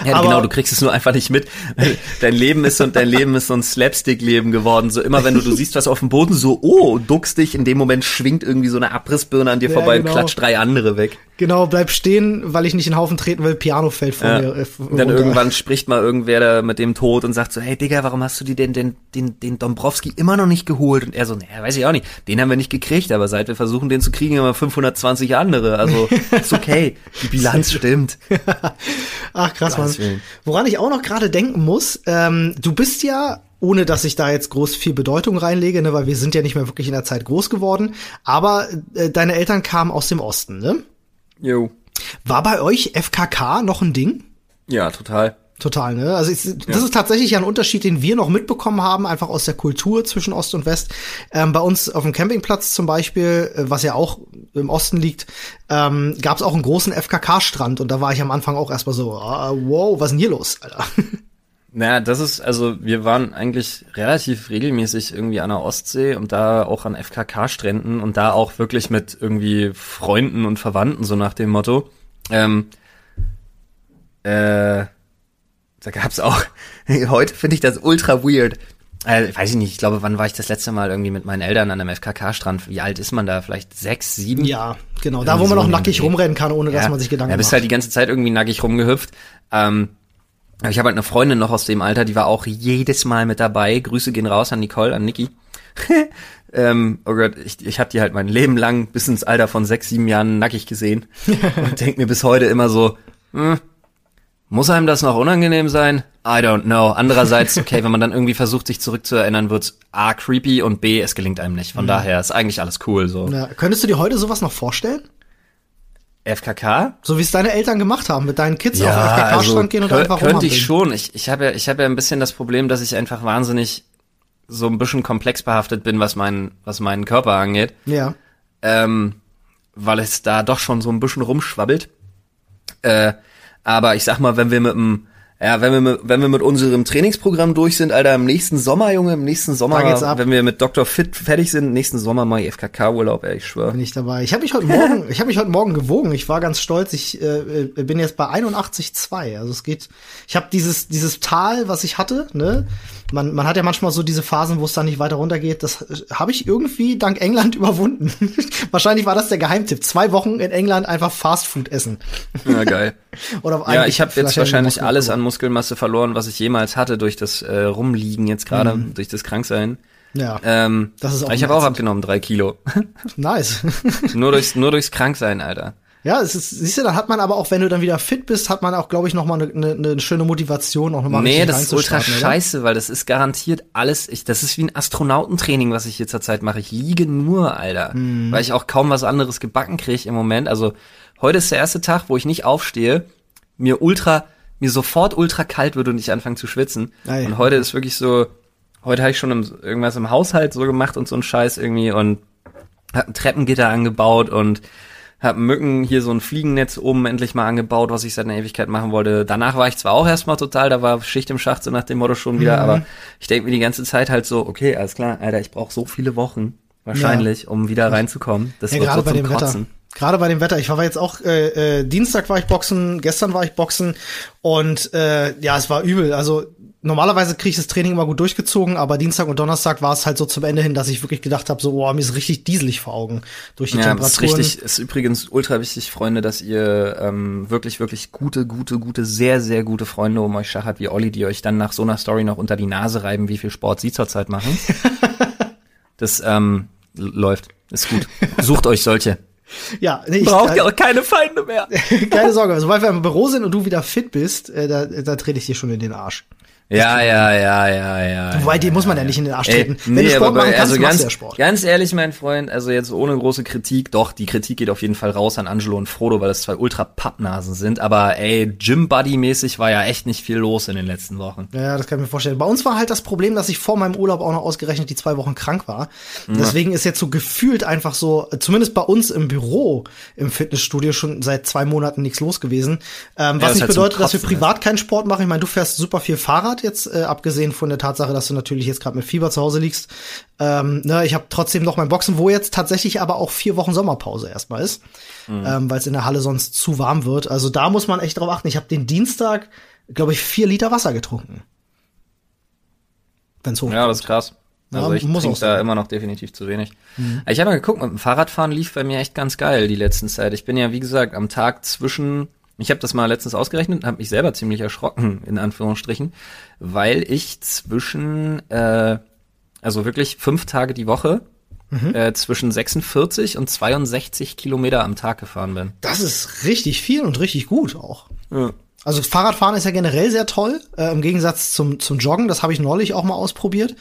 A: ja, Aber genau, du kriegst es nur einfach nicht mit. Dein Leben ist so, dein Leben ist so ein Slapstick-Leben geworden. So immer, wenn du, du siehst was auf dem Boden, so, oh, duckst dich, in dem Moment schwingt irgendwie so eine Abrissbirne an dir ja, vorbei genau. und klatscht drei andere weg.
B: Genau, bleib stehen, weil ich nicht in den Haufen treten will, Piano fällt vor
A: Ja.
B: mir. Äh,
A: Und dann irgendwann spricht mal irgendwer da mit dem Tod und sagt so, hey Digga, warum hast du dir denn den, den, den Dombrowski immer noch nicht geholt? Und er so, naja, weiß ich auch nicht. Den haben wir nicht gekriegt, aber seit wir versuchen, den zu kriegen, haben wir 520 andere. Also, ist okay. Die Bilanz stimmt.
B: Ach krass, Mann. Woran ich auch noch gerade denken muss, ähm, du bist ja, ohne dass ich da jetzt groß viel Bedeutung reinlege, ne, weil wir sind ja nicht mehr wirklich in der Zeit groß geworden, aber äh, deine Eltern kamen aus dem Osten, ne?
A: Jo.
B: War bei euch FKK noch ein Ding?
A: Ja, total.
B: Total, ne? Also ich, das ist tatsächlich ja ein Unterschied, den wir noch mitbekommen haben, einfach aus der Kultur zwischen Ost und West. Ähm, bei uns auf dem Campingplatz zum Beispiel, äh, was ja auch im Osten liegt, ähm, gab es auch einen großen FKK-Strand und da war ich am Anfang auch erstmal so, ah, wow, was ist denn hier los, Alter?
A: Naja, das ist, also wir waren eigentlich relativ regelmäßig irgendwie an der Ostsee und da auch an FKK-Stränden und da auch wirklich mit irgendwie Freunden und Verwandten, so nach dem Motto. Ähm, äh, da gab's auch, heute finde ich das ultra weird. Äh, weiß ich nicht, ich glaube, wann war ich das letzte Mal irgendwie mit meinen Eltern an einem FKK-Strand? Wie alt ist man da? Vielleicht sechs, sieben?
B: Ja, genau. Da, wo man
A: so
B: noch nackig rumrennen kann, ohne dass man sich Gedanken
A: ja, bist
B: macht.
A: halt die ganze Zeit irgendwie nackig rumgehüpft. Ähm, ich habe halt eine Freundin noch aus dem Alter, die war auch jedes Mal mit dabei. Grüße gehen raus an Nicole, an Niki. ähm, oh Gott, ich, ich habe die halt mein Leben lang bis ins Alter von sechs, sieben Jahren nackig gesehen und denk mir bis heute immer so, hm, muss einem das noch unangenehm sein? I don't know. Andererseits, okay, wenn man dann irgendwie versucht, sich zurückzuerinnern, wird's A, creepy und B, es gelingt einem nicht. Von daher ist eigentlich alles cool, so.
B: Mhm. Ja, könntest du dir heute sowas noch vorstellen?
A: FKK?
B: So wie es deine Eltern gemacht haben, mit deinen Kids auf den
A: Ja,
B: FKK-Strand
A: also
B: gehen und
A: kö-
B: einfach
A: könnte ich
B: rumhampeln.
A: schon. Ich, ich habe ja, ich habe ja ein bisschen das Problem, dass ich einfach wahnsinnig so ein bisschen komplex behaftet bin, was meinen, was meinen Körper angeht,
B: Ja.
A: ähm, weil es da doch schon so ein bisschen rumschwabbelt. Äh, aber ich sag mal, wenn wir mit dem ja, wenn wir, mit, wenn wir mit unserem Trainingsprogramm durch sind, Alter, im nächsten Sommer, Junge, im nächsten Sommer,
B: Da geht's ab.
A: wenn wir mit Dr. Fit fertig sind, nächsten Sommer mal FKK-Urlaub, ey, ich schwör.
B: bin ich dabei. Ich habe mich heute Morgen, ich habe mich heute Morgen gewogen. Ich war ganz stolz. Ich äh, äh, bin jetzt bei 81,2. Also es geht. Ich habe dieses dieses Tal, was ich hatte. Ne, man man hat ja manchmal so diese Phasen, wo es dann nicht weiter runtergeht. Das äh, habe ich irgendwie dank England überwunden. Wahrscheinlich war das der Geheimtipp. Zwei Wochen in England einfach Fastfood essen.
A: Ja, geil.
B: Oder
A: Ja, ich habe jetzt wahrscheinlich alles an Muskelmasse verloren, was ich jemals hatte durch das äh, Rumliegen jetzt gerade, durch das Kranksein.
B: Ja,
A: Ähm,
B: Das ist auch
A: ich habe auch abgenommen, drei Kilo.
B: nice.
A: nur durchs, nur durchs Kranksein, Alter.
B: Ja, es ist, siehst du, dann hat man aber auch, wenn du dann wieder fit bist, hat man auch, glaube ich, noch mal eine ne, ne schöne Motivation, auch nochmal
A: Nee, das ist ultra
B: oder?
A: scheiße, weil das ist garantiert alles, ich, das ist wie ein Astronautentraining, was ich hier zurzeit mache. Ich liege nur, Alter.
B: Mhm.
A: Weil ich auch kaum was anderes gebacken kriege im Moment. Also heute ist der erste Tag, wo ich nicht aufstehe, mir ultra, mir sofort ultra kalt wird und ich anfange zu schwitzen.
B: Ei.
A: Und heute ist wirklich so, heute habe ich schon im, irgendwas im Haushalt so gemacht und so ein Scheiß irgendwie und hab ein Treppengitter angebaut und hab Mücken hier so ein Fliegennetz oben endlich mal angebaut, was ich seit einer Ewigkeit machen wollte. Danach war ich zwar auch erstmal total, da war Schicht im Schacht so nach dem Motto schon wieder, aber ich denke mir die ganze Zeit halt so, okay, alles klar, Alter, ich brauche so viele Wochen wahrscheinlich, um wieder reinzukommen. Das
B: Ja,
A: wird
B: gerade
A: so
B: bei
A: zum
B: dem Wetter.
A: Kotzen.
B: Gerade bei dem Wetter. Ich war jetzt auch, äh, äh, Dienstag war ich boxen, gestern war ich boxen und äh, ja, es war übel. Also normalerweise kriege ich das Training immer gut durchgezogen, aber Dienstag und Donnerstag war es halt so zum Ende hin, dass ich wirklich gedacht habe, so, oh, mir ist richtig dieselig vor Augen durch die
A: Ja, das ist
B: Temperaturen.
A: richtig, ist übrigens ultra wichtig, Freunde, dass ihr ähm, wirklich, wirklich gute, gute, gute, sehr, sehr gute Freunde um euch schachert wie Olli, die euch dann nach so einer Story noch unter die Nase reiben, wie viel Sport sie zurzeit machen. das ähm, läuft, ist gut. Sucht euch solche.
B: Ja, nee, ich,
A: Braucht ihr auch keine Feinde mehr.
B: keine Sorge. Sobald wir im Büro sind und du wieder fit bist, äh, da, da trete ich dir schon in den Arsch.
A: Ja, ja, ja, ja, ja.
B: Wobei, dir muss man ja nicht in den Arsch treten. Wenn
A: nee,
B: du Sport machen kannst,
A: also ganz,
B: ja Sport.
A: ganz ehrlich, mein Freund, also jetzt ohne große Kritik, doch, die Kritik geht auf jeden Fall raus an Angelo und Frodo, weil das zwei ultra Pappnasen sind, aber ey, Gym-Buddy-mäßig war ja echt nicht viel los in den letzten Wochen.
B: Ja, das kann ich mir vorstellen. Bei uns war halt das Problem, dass ich vor meinem Urlaub auch noch ausgerechnet die zwei Wochen krank war. Deswegen ist jetzt so gefühlt einfach so, zumindest bei uns im Büro im Fitnessstudio schon seit zwei Monaten nichts los gewesen. Ähm, was
A: ist
B: nicht
A: halt
B: bedeutet, dass wir
A: Kotzen,
B: privat keinen Sport machen. Ich meine, du fährst super viel Fahrrad jetzt, äh, abgesehen von der Tatsache, dass du natürlich jetzt gerade mit Fieber zu Hause liegst. Ähm, ne, ich habe trotzdem noch mein Boxen, wo jetzt tatsächlich aber auch vier Wochen Sommerpause erstmal ist, ähm, weil es in der Halle sonst zu warm wird. Also da muss man echt drauf achten. Ich habe den Dienstag, glaube ich, vier Liter Wasser getrunken. Wenn's hoch
A: Ja, das ist krass. Also ja, ich trinke da immer noch definitiv zu wenig. Mhm. Ich habe mal geguckt, mit dem Fahrradfahren lief bei mir echt ganz geil die letzten Zeit. Ich bin ja, wie gesagt, am Tag zwischen ich habe das mal letztens ausgerechnet und habe mich selber ziemlich erschrocken, in Anführungsstrichen, weil ich zwischen, äh, also wirklich fünf Tage die Woche mhm. äh, zwischen 46 und 62 Kilometer am Tag gefahren bin.
B: Das ist richtig viel und richtig gut auch. Ja. Also Fahrradfahren ist ja generell sehr toll, äh, im Gegensatz zum, zum Joggen, das habe ich neulich auch mal ausprobiert.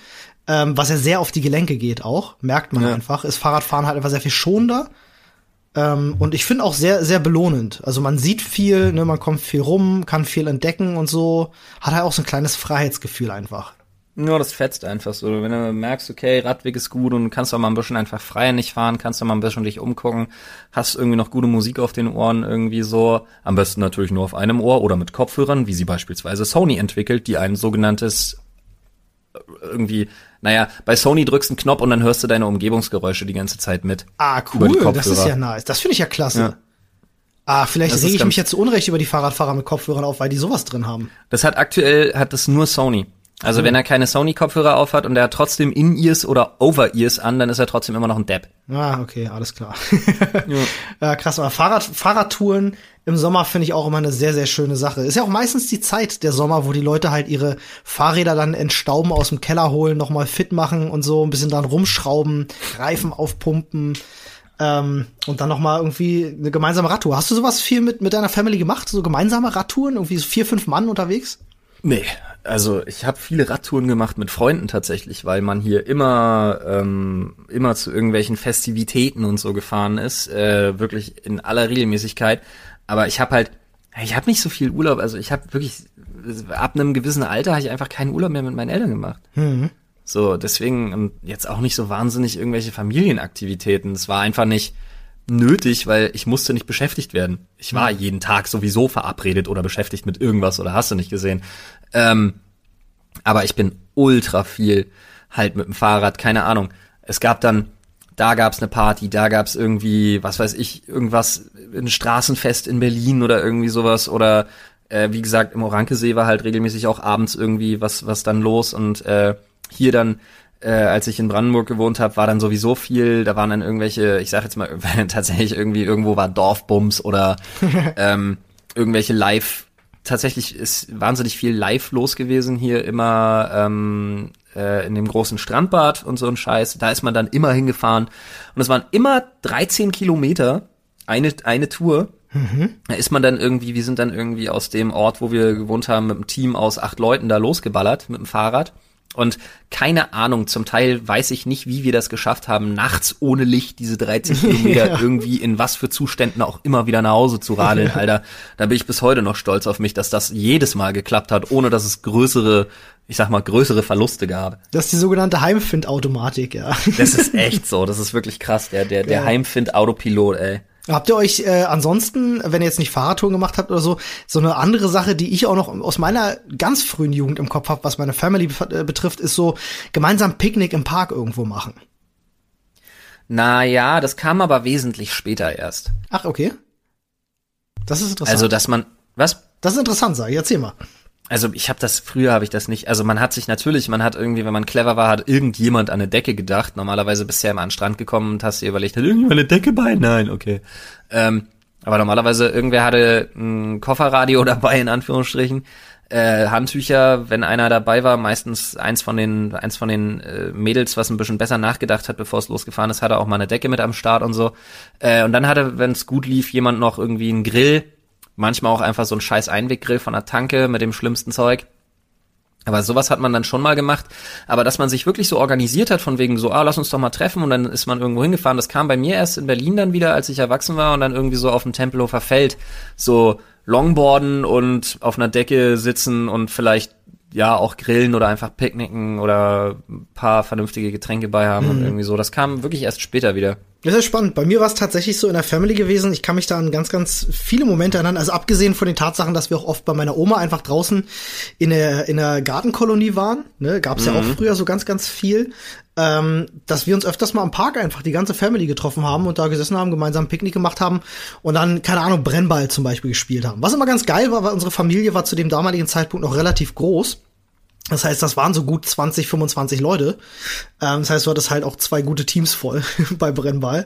B: Ähm, was ja sehr auf die Gelenke geht auch, merkt man ja. einfach, ist Fahrradfahren halt einfach sehr viel schonender. Ähm, und ich finde auch sehr, sehr belohnend. Also man sieht viel, ne, man kommt viel rum, kann viel entdecken und so. Hat halt auch so ein kleines Freiheitsgefühl einfach.
A: Nur das fetzt einfach so. Wenn du merkst, okay, Radweg ist gut und kannst auch mal ein bisschen einfach freier nicht fahren, kannst du mal ein bisschen dich umgucken, hast irgendwie noch gute Musik auf den Ohren irgendwie so. Am besten natürlich nur auf einem Ohr oder mit Kopfhörern, wie sie beispielsweise Sony entwickelt, die ein sogenanntes äh, irgendwie, naja, bei Sony drückst du einen Knopf und dann hörst du deine Umgebungsgeräusche die ganze Zeit mit.
B: Ah, cool, das ist ja nice. Das finde ich ja klasse. Ja. Ah, vielleicht rege ich mich jetzt zu Unrecht über die Fahrradfahrer mit Kopfhörern auf, weil die sowas drin haben.
A: Das hat aktuell, hat das nur Sony. Also mhm. wenn er keine Sony-Kopfhörer aufhat und er hat trotzdem In-Ears oder Over-Ears an, dann ist er trotzdem immer noch ein Depp.
B: Ah, okay, alles klar. ja. ja. krass, aber Fahrrad, Fahrradtouren im Sommer finde ich auch immer eine sehr, sehr schöne Sache. Ist ja auch meistens die Zeit der Sommer, wo die Leute halt ihre Fahrräder dann entstauben aus dem Keller holen, nochmal fit machen und so, ein bisschen dran rumschrauben, Reifen aufpumpen. Ähm, und dann noch mal irgendwie eine gemeinsame Radtour. Hast du sowas viel mit, mit deiner Family gemacht? So gemeinsame Radtouren? Irgendwie so vier, fünf Mann unterwegs?
A: Nee, also ich habe viele Radtouren gemacht mit Freunden tatsächlich, weil man hier immer ähm, immer zu irgendwelchen Festivitäten und so gefahren ist, äh, wirklich in aller Regelmäßigkeit. Aber ich habe halt, ich habe nicht so viel Urlaub. Also ich habe wirklich ab einem gewissen Alter habe ich einfach keinen Urlaub mehr mit meinen Eltern gemacht. Mhm. So deswegen jetzt auch nicht so wahnsinnig irgendwelche Familienaktivitäten. Es war einfach nicht nötig, weil ich musste nicht beschäftigt werden. Ich war jeden Tag sowieso verabredet oder beschäftigt mit irgendwas oder hast du nicht gesehen. Ähm, aber ich bin ultra viel halt mit dem Fahrrad, keine Ahnung. Es gab dann, da gab's eine Party, da gab's irgendwie, was weiß ich, irgendwas, ein Straßenfest in Berlin oder irgendwie sowas oder äh, wie gesagt, im Orankesee war halt regelmäßig auch abends irgendwie was, was dann los und äh, hier dann äh, als ich in Brandenburg gewohnt habe, war dann sowieso viel, da waren dann irgendwelche, ich sag jetzt mal, tatsächlich irgendwie irgendwo war Dorfbums oder ähm, irgendwelche Live, tatsächlich ist wahnsinnig viel live los gewesen hier immer ähm, äh, in dem großen Strandbad und so ein Scheiß. Da ist man dann immer hingefahren und es waren immer 13 Kilometer eine, eine Tour. Mhm. Da ist man dann irgendwie, wir sind dann irgendwie aus dem Ort, wo wir gewohnt haben, mit einem Team aus acht Leuten da losgeballert mit dem Fahrrad. Und keine Ahnung, zum Teil weiß ich nicht, wie wir das geschafft haben, nachts ohne Licht diese 13 Kilometer ja. irgendwie in was für Zuständen auch immer wieder nach Hause zu radeln, Alter. Da bin ich bis heute noch stolz auf mich, dass das jedes Mal geklappt hat, ohne dass es größere, ich sag mal, größere Verluste gab.
B: Das ist die sogenannte Heimfind-Automatik, ja.
A: Das ist echt so, das ist wirklich krass, der, der, der Heimfind-Autopilot, ey.
B: Habt ihr euch äh, ansonsten, wenn ihr jetzt nicht Fahrradtouren gemacht habt oder so, so eine andere Sache, die ich auch noch aus meiner ganz frühen Jugend im Kopf habe, was meine Family äh, betrifft, ist so gemeinsam Picknick im Park irgendwo machen.
A: Na ja, das kam aber wesentlich später erst.
B: Ach, okay. Das ist interessant.
A: Also, dass man was?
B: Das ist interessant, sag ich. Erzähl mal
A: also ich habe das früher habe ich das nicht. Also man hat sich natürlich, man hat irgendwie, wenn man clever war, hat irgendjemand an eine Decke gedacht. Normalerweise bist du ja immer an den Strand gekommen und hast dir überlegt, hat irgendjemand eine Decke bei? Nein, okay. Ähm, aber normalerweise irgendwer hatte ein Kofferradio dabei in Anführungsstrichen. Äh, Handtücher, wenn einer dabei war, meistens eins von den eins von den äh, Mädels, was ein bisschen besser nachgedacht hat, bevor es losgefahren ist, hatte auch mal eine Decke mit am Start und so. Äh, und dann hatte, wenn es gut lief, jemand noch irgendwie einen Grill Manchmal auch einfach so ein scheiß Einweggrill von der Tanke mit dem schlimmsten Zeug. Aber sowas hat man dann schon mal gemacht. Aber dass man sich wirklich so organisiert hat, von wegen so, ah, lass uns doch mal treffen und dann ist man irgendwo hingefahren. Das kam bei mir erst in Berlin dann wieder, als ich erwachsen war und dann irgendwie so auf dem Tempelhofer Feld so Longboarden und auf einer Decke sitzen und vielleicht ja auch grillen oder einfach picknicken oder ein paar vernünftige Getränke bei haben mhm. und irgendwie so. Das kam wirklich erst später wieder.
B: Das ist spannend. Bei mir war es tatsächlich so in der Family gewesen. Ich kann mich da an ganz, ganz viele Momente erinnern. Also abgesehen von den Tatsachen, dass wir auch oft bei meiner Oma einfach draußen in der, in der Gartenkolonie waren. Ne, Gab es mhm. ja auch mhm. früher so ganz, ganz viel. Ähm, dass wir uns öfters mal im Park einfach die ganze Family getroffen haben und da gesessen haben, gemeinsam Picknick gemacht haben und dann, keine Ahnung, Brennball zum Beispiel gespielt haben. Was immer ganz geil war, weil unsere Familie war zu dem damaligen Zeitpunkt noch relativ groß. Das heißt, das waren so gut 20, 25 Leute. Ähm, das heißt, du hattest halt auch zwei gute Teams voll bei Brennball.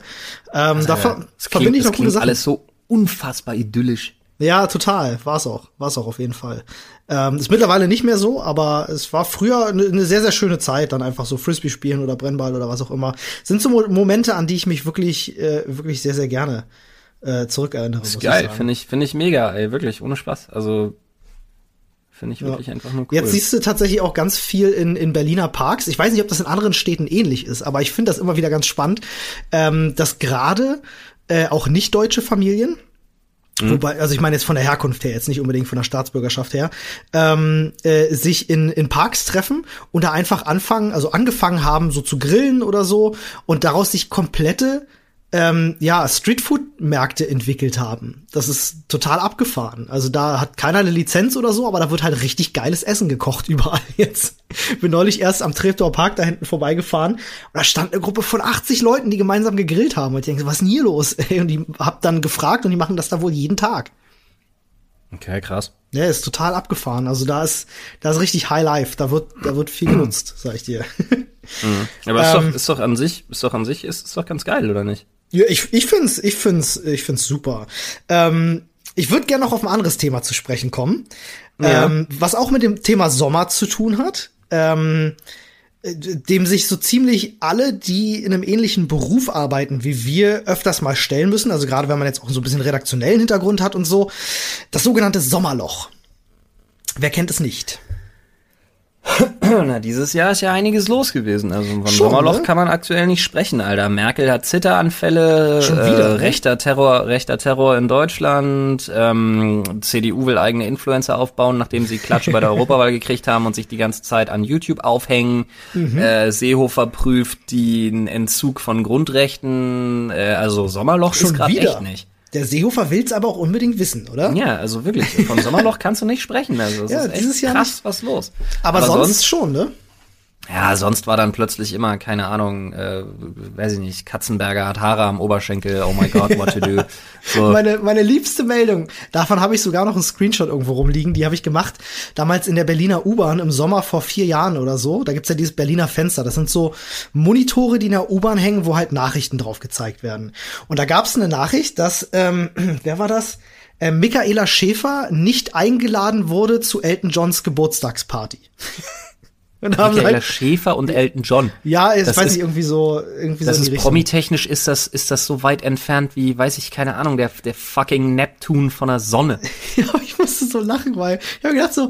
B: Ähm,
A: also,
B: da ver verbinde ich noch gute Sachen.
A: alles so unfassbar idyllisch.
B: Ja, total. War's auch. War's auch auf jeden Fall. Ähm, ist mittlerweile nicht mehr so, aber es war früher eine, eine sehr, sehr schöne Zeit, dann einfach so Frisbee spielen oder Brennball oder was auch immer. Sind so Momente, an die ich mich wirklich, äh, wirklich sehr, sehr gerne äh, zurückerinnere.
A: Das ist geil, finde ich, finde ich mega, ey, wirklich, ohne Spaß. Also Finde ich wirklich ja. einfach nur cool.
B: Jetzt siehst du tatsächlich auch ganz viel in, in Berliner Parks. Ich weiß nicht, ob das in anderen Städten ähnlich ist, aber ich finde das immer wieder ganz spannend, ähm, dass gerade äh, auch nicht deutsche Familien, mhm. wobei, also ich meine jetzt von der Herkunft her, jetzt nicht unbedingt von der Staatsbürgerschaft her, ähm, äh, sich in, in Parks treffen und da einfach anfangen, also angefangen haben, so zu grillen oder so und daraus sich komplette ähm, ja, Streetfood-Märkte entwickelt haben. Das ist total abgefahren. Also da hat keiner eine Lizenz oder so, aber da wird halt richtig geiles Essen gekocht überall jetzt. Bin neulich erst am Treptower Park da hinten vorbeigefahren und da stand eine Gruppe von 80 Leuten, die gemeinsam gegrillt haben. Und ich denke, was ist denn hier los? Und die hab dann gefragt und die machen das da wohl jeden Tag.
A: Okay, krass.
B: Ja, ist total abgefahren. Also da ist, da ist richtig High Life. Da wird, da wird viel genutzt, sag ich dir.
A: Mhm. Aber ist, ähm, doch, ist doch an sich, ist doch an sich, ist, ist doch ganz geil, oder nicht?
B: Ja, ich, ich find's, ich find's, ich find's super. Ähm, ich würde gerne noch auf ein anderes Thema zu sprechen kommen, ja. ähm, was auch mit dem Thema Sommer zu tun hat. Ähm, dem sich so ziemlich alle, die in einem ähnlichen Beruf arbeiten wie wir, öfters mal stellen müssen. Also gerade wenn man jetzt auch so ein bisschen redaktionellen Hintergrund hat und so. Das sogenannte Sommerloch. Wer kennt es nicht?
A: Na, dieses Jahr ist ja einiges los gewesen. Also von Schon, Sommerloch ne? kann man aktuell nicht sprechen, Alter. Merkel hat Zitteranfälle, Schon wieder, äh, ne? rechter Terror, rechter Terror in Deutschland. Ähm, CDU will eigene Influencer aufbauen, nachdem sie Klatsche bei der Europawahl gekriegt haben und sich die ganze Zeit an YouTube aufhängen. Mhm. Äh, Seehofer prüft den Entzug von Grundrechten. Äh, also Sommerloch Schon ist gerade echt nicht.
B: Der Seehofer will's aber auch unbedingt wissen, oder?
A: Ja, also wirklich. Vom Sommerloch kannst du nicht sprechen. Also es ja, ist echt Jahr krass, nicht. was los.
B: Aber, aber sonst, sonst schon, ne?
A: Ja, sonst war dann plötzlich immer, keine Ahnung, äh, weiß ich nicht, Katzenberger hat Haare am Oberschenkel, oh my god, what to do.
B: So. Meine, meine liebste Meldung, davon habe ich sogar noch einen Screenshot irgendwo rumliegen, die habe ich gemacht, damals in der Berliner U-Bahn im Sommer vor vier Jahren oder so, da gibt's ja dieses Berliner Fenster, das sind so Monitore, die in der U-Bahn hängen, wo halt Nachrichten drauf gezeigt werden. Und da gab's eine Nachricht, dass, ähm, wer war das? Äh, Michaela Schäfer nicht eingeladen wurde zu Elton Johns Geburtstagsparty.
A: Und haben Michaela halt, Schäfer und Elton John.
B: Ja, ich weiß nicht, irgendwie so, irgendwie
A: das
B: so.
A: Ist promitechnisch ist das, ist das so weit entfernt wie, weiß ich, keine Ahnung, der, der fucking Neptun von der Sonne.
B: ja, ich musste so lachen, weil ich habe gedacht so,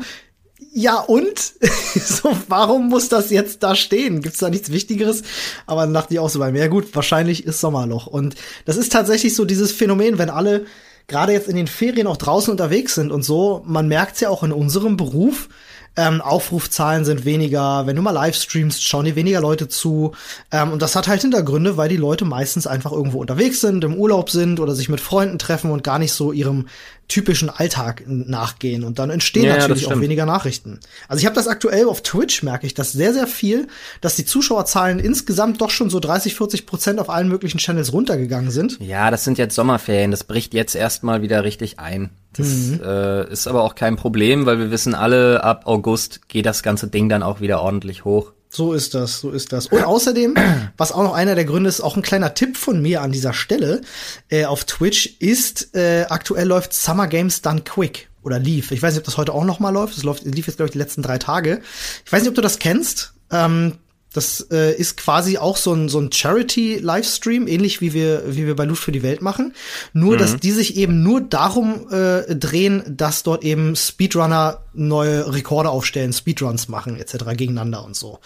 B: ja und? so, warum muss das jetzt da stehen? Gibt's da nichts Wichtigeres? Aber dann dachte ich auch so bei mir, ja gut, wahrscheinlich ist Sommerloch. Und das ist tatsächlich so dieses Phänomen, wenn alle gerade jetzt in den Ferien auch draußen unterwegs sind und so, man merkt's ja auch in unserem Beruf, ähm, Aufrufzahlen sind weniger, wenn du mal live streamst, schauen dir weniger Leute zu. Ähm, und das hat halt Hintergründe, weil die Leute meistens einfach irgendwo unterwegs sind, im Urlaub sind oder sich mit Freunden treffen und gar nicht so ihrem typischen Alltag nachgehen und dann entstehen ja, natürlich auch weniger Nachrichten. Also ich habe das aktuell auf Twitch, merke ich das sehr, sehr viel, dass die Zuschauerzahlen insgesamt doch schon so 30, 40 Prozent auf allen möglichen Channels runtergegangen sind.
A: Ja, das sind jetzt Sommerferien, das bricht jetzt erstmal wieder richtig ein. Das mhm. äh, ist aber auch kein Problem, weil wir wissen alle, ab August geht das ganze Ding dann auch wieder ordentlich hoch.
B: So ist das, so ist das. Und außerdem, was auch noch einer der Gründe ist, auch ein kleiner Tipp von mir an dieser Stelle äh, auf Twitch ist, äh, aktuell läuft Summer Games Done Quick oder lief. Ich weiß nicht, ob das heute auch noch mal läuft. Es läuft, lief jetzt glaube ich die letzten drei Tage. Ich weiß nicht, ob du das kennst. Ähm, das äh, ist quasi auch so ein, so ein Charity-Livestream, ähnlich wie wir, wie wir bei Loot für die Welt machen. Nur, mhm. dass die sich eben nur darum äh, drehen, dass dort eben Speedrunner neue Rekorde aufstellen, Speedruns machen, etc. gegeneinander und so.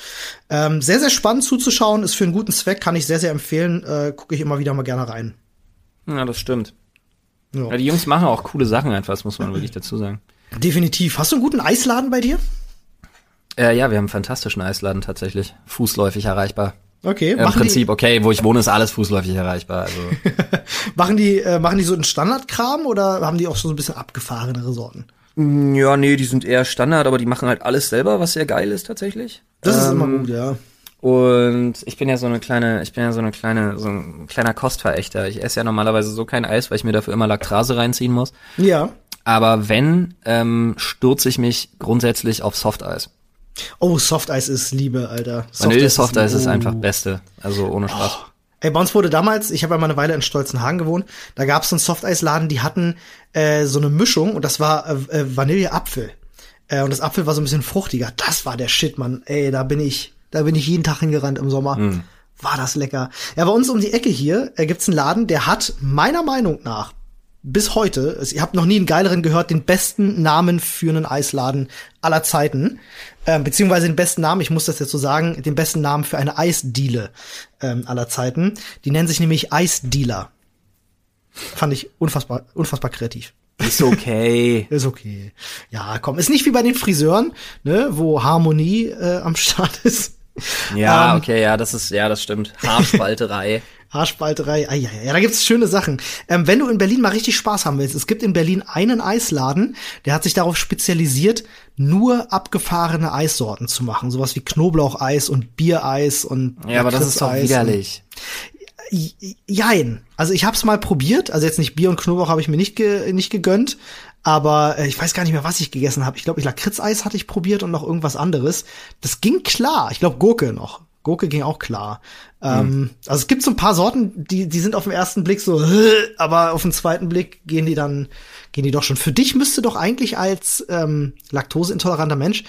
B: Ähm, sehr, sehr spannend zuzuschauen, ist für einen guten Zweck, kann ich sehr, sehr empfehlen. Äh, Gucke ich immer wieder mal gerne rein.
A: Ja, das stimmt. Ja. ja. die Jungs machen auch coole Sachen einfach, das muss man wirklich dazu sagen.
B: Definitiv. Hast du einen guten Eisladen bei dir?
A: Äh, ja, wir haben einen fantastischen Eisladen tatsächlich. Fußläufig erreichbar.
B: Okay.
A: Im Prinzip, die, okay, wo ich wohne, ist alles fußläufig erreichbar. Also.
B: machen die, äh, machen die so einen Standardkram oder haben die auch so ein bisschen abgefahrenere Sorten?
A: Mm, ja, nee, die sind eher Standard, aber die machen halt alles selber, was sehr geil ist tatsächlich.
B: Das ähm, ist immer gut, ja.
A: Und ich bin ja so eine kleine, ich bin ja so eine kleine, so ein kleiner Kostverächter. Ich esse ja normalerweise so kein Eis, weil ich mir dafür immer Laktrase reinziehen muss.
B: Ja.
A: Aber wenn, ähm, stürze ich mich grundsätzlich auf Softeis.
B: Oh, Softeis ist Liebe, Alter.
A: Vanille Softeis ist, ist einfach Beste. Also ohne Spaß. Oh.
B: Ey, bei uns wurde damals, ich habe ja mal eine Weile in Stolzenhagen gewohnt, da gab es so einen Softeisladen, die hatten äh, so eine Mischung und das war äh, äh, Vanilleapfel. Äh, und das Apfel war so ein bisschen fruchtiger. Das war der Shit, Mann. Ey, da bin ich, da bin ich jeden Tag hingerannt im Sommer. Mm. War das lecker. Ja, bei uns um die Ecke hier äh, gibt's einen Laden, der hat meiner Meinung nach bis heute, ihr habt noch nie einen geileren gehört, den besten Namen für einen Eisladen aller Zeiten. Ähm, beziehungsweise den besten Namen, ich muss das jetzt so sagen, den besten Namen für eine Eisdiele ähm, aller Zeiten. Die nennen sich nämlich Eisdealer. Fand ich unfassbar, unfassbar kreativ.
A: Ist okay.
B: ist okay. Ja, komm, ist nicht wie bei den Friseuren, ne, wo Harmonie äh, am Start ist.
A: Ja, ähm, okay, ja, das ist, ja, das stimmt. Haarspalterei.
B: Haarspalterei, ah, ja, ja, ja, da gibt's schöne Sachen. Ähm, wenn du in Berlin mal richtig Spaß haben willst, es gibt in Berlin einen Eisladen, der hat sich darauf spezialisiert, nur abgefahrene Eissorten zu machen. Sowas wie Knoblaucheis und Biereis und
A: Ja, aber das ist doch widerlich.
B: Jein. Also ich hab's mal probiert, also jetzt nicht Bier und Knoblauch habe ich mir nicht, ge nicht gegönnt, aber äh, ich weiß gar nicht mehr, was ich gegessen habe. Ich glaube, ich Lakritzeis hatte ich probiert und noch irgendwas anderes. Das ging klar. Ich glaube Gurke noch. Gurke ging auch klar. Mhm. Ähm, also es gibt so ein paar Sorten, die, die sind auf den ersten Blick so, aber auf den zweiten Blick gehen die dann, gehen die doch schon. Für dich müsste doch eigentlich als ähm, laktoseintoleranter Mensch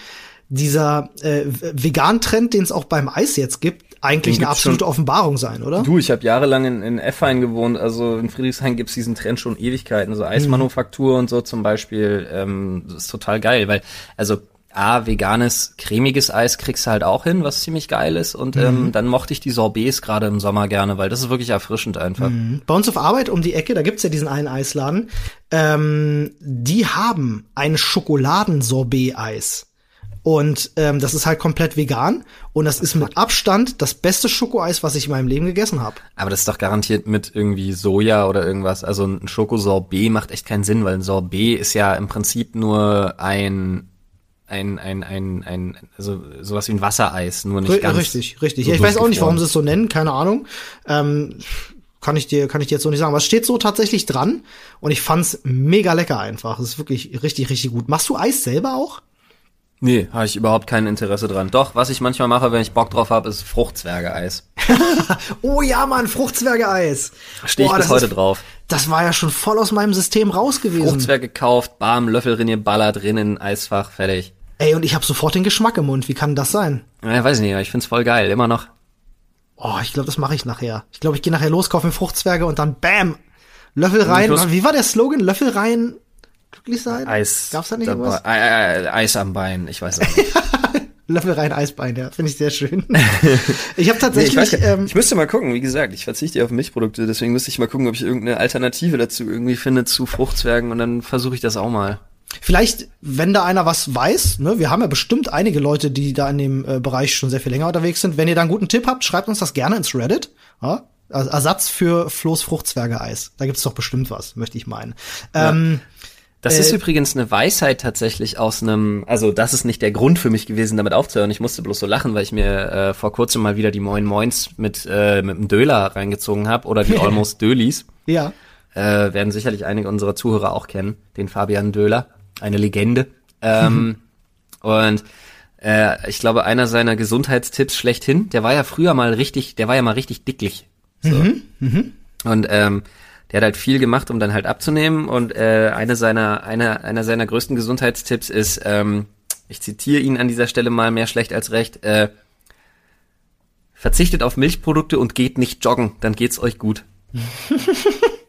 B: dieser äh, Vegan-Trend, den es auch beim Eis jetzt gibt, eigentlich eine absolute Offenbarung sein, oder?
A: Du, ich habe jahrelang in, in Effein gewohnt, also in Friedrichshain gibt's diesen Trend schon Ewigkeiten, so Eismanufaktur mhm. und so zum Beispiel, ähm, das ist total geil, weil, also A, veganes, cremiges Eis kriegst du halt auch hin, was ziemlich geil ist. Und ähm, mhm. ähm, dann mochte ich die Sorbets gerade im Sommer gerne, weil das ist wirklich erfrischend einfach. Mhm.
B: Bei uns auf Arbeit um die Ecke, da gibt's ja diesen einen Eisladen. Ähm, die haben ein Schokoladensorbet-Eis. Und ähm, das ist halt komplett vegan. Und das ist mit Abstand das beste Schokoeis, was ich in meinem Leben gegessen habe.
A: Aber das ist doch garantiert mit irgendwie Soja oder irgendwas. Also ein Schokosorbet macht echt keinen Sinn, weil ein Sorbet ist ja im Prinzip nur ein ein, ein, ein, ein, also sowas wie ein Wassereis, nur nicht ganz.
B: Richtig, richtig. So ja, ich weiß auch nicht, warum sie es so nennen, keine Ahnung. Ähm, kann ich dir, kann ich dir jetzt so nicht sagen. Aber es steht so tatsächlich dran und ich fand's mega lecker einfach. Es ist wirklich richtig, richtig gut. Machst du Eis selber auch?
A: Nee, habe ich überhaupt kein Interesse dran. Doch, was ich manchmal mache, wenn ich Bock drauf habe, ist Fruchtzwerge-Eis.
B: oh ja, Mann, Fruchtzwerge-Eis.
A: Stehe ich Boah, bis heute
B: ist,
A: drauf.
B: Das war ja schon voll aus meinem System raus gewesen.
A: Fruchtzwerge gekauft, bam, Löffel drin ballert drin in Eisfach, fertig.
B: Ey, und ich habe sofort den Geschmack im Mund. Wie kann das sein?
A: Ja, weiß ich nicht, aber ich find's voll geil, immer noch.
B: Oh, ich glaube, das mache ich nachher. Ich glaube, ich gehe nachher los, kaufe mir Fruchtzwerge und dann bam, Löffel rein. Wie war der Slogan? Löffel rein, glücklich sein?
A: Eis.
B: Gab's da nicht irgendwas?
A: Eis am Bein, ich weiß auch nicht.
B: Löffel rein Eisbein, ja, finde ich sehr schön. ich habe tatsächlich.
A: Nee, ich, weiß, ähm, ich müsste mal gucken, wie gesagt, ich verzichte auf Milchprodukte, deswegen müsste ich mal gucken, ob ich irgendeine Alternative dazu irgendwie finde zu Fruchtzwergen und dann versuche ich das auch mal.
B: Vielleicht, wenn da einer was weiß, ne, wir haben ja bestimmt einige Leute, die da in dem äh, Bereich schon sehr viel länger unterwegs sind. Wenn ihr da einen guten Tipp habt, schreibt uns das gerne ins Reddit. Ja? Ersatz für Flo's Fruchtzwerge-Eis. Da gibt's doch bestimmt was, möchte ich meinen. Ja. Ähm,
A: das äh, ist übrigens eine Weisheit tatsächlich aus einem, also das ist nicht der Grund für mich gewesen, damit aufzuhören. Ich musste bloß so lachen, weil ich mir äh, vor kurzem mal wieder die Moin Moins mit äh, mit dem Döler reingezogen habe oder die Almost Dölis.
B: Ja.
A: Äh, werden sicherlich einige unserer Zuhörer auch kennen, den Fabian Döler eine Legende. Ähm, und äh, ich glaube, einer seiner Gesundheitstipps schlechthin, der war ja früher mal richtig, der war ja mal richtig dicklich. So. Mhm, mh. Und ähm, der hat halt viel gemacht, um dann halt abzunehmen. Und äh, eine seiner, einer, einer seiner größten Gesundheitstipps ist, ähm, ich zitiere ihn an dieser Stelle mal mehr schlecht als recht, äh, verzichtet auf Milchprodukte und geht nicht joggen, dann geht's euch gut.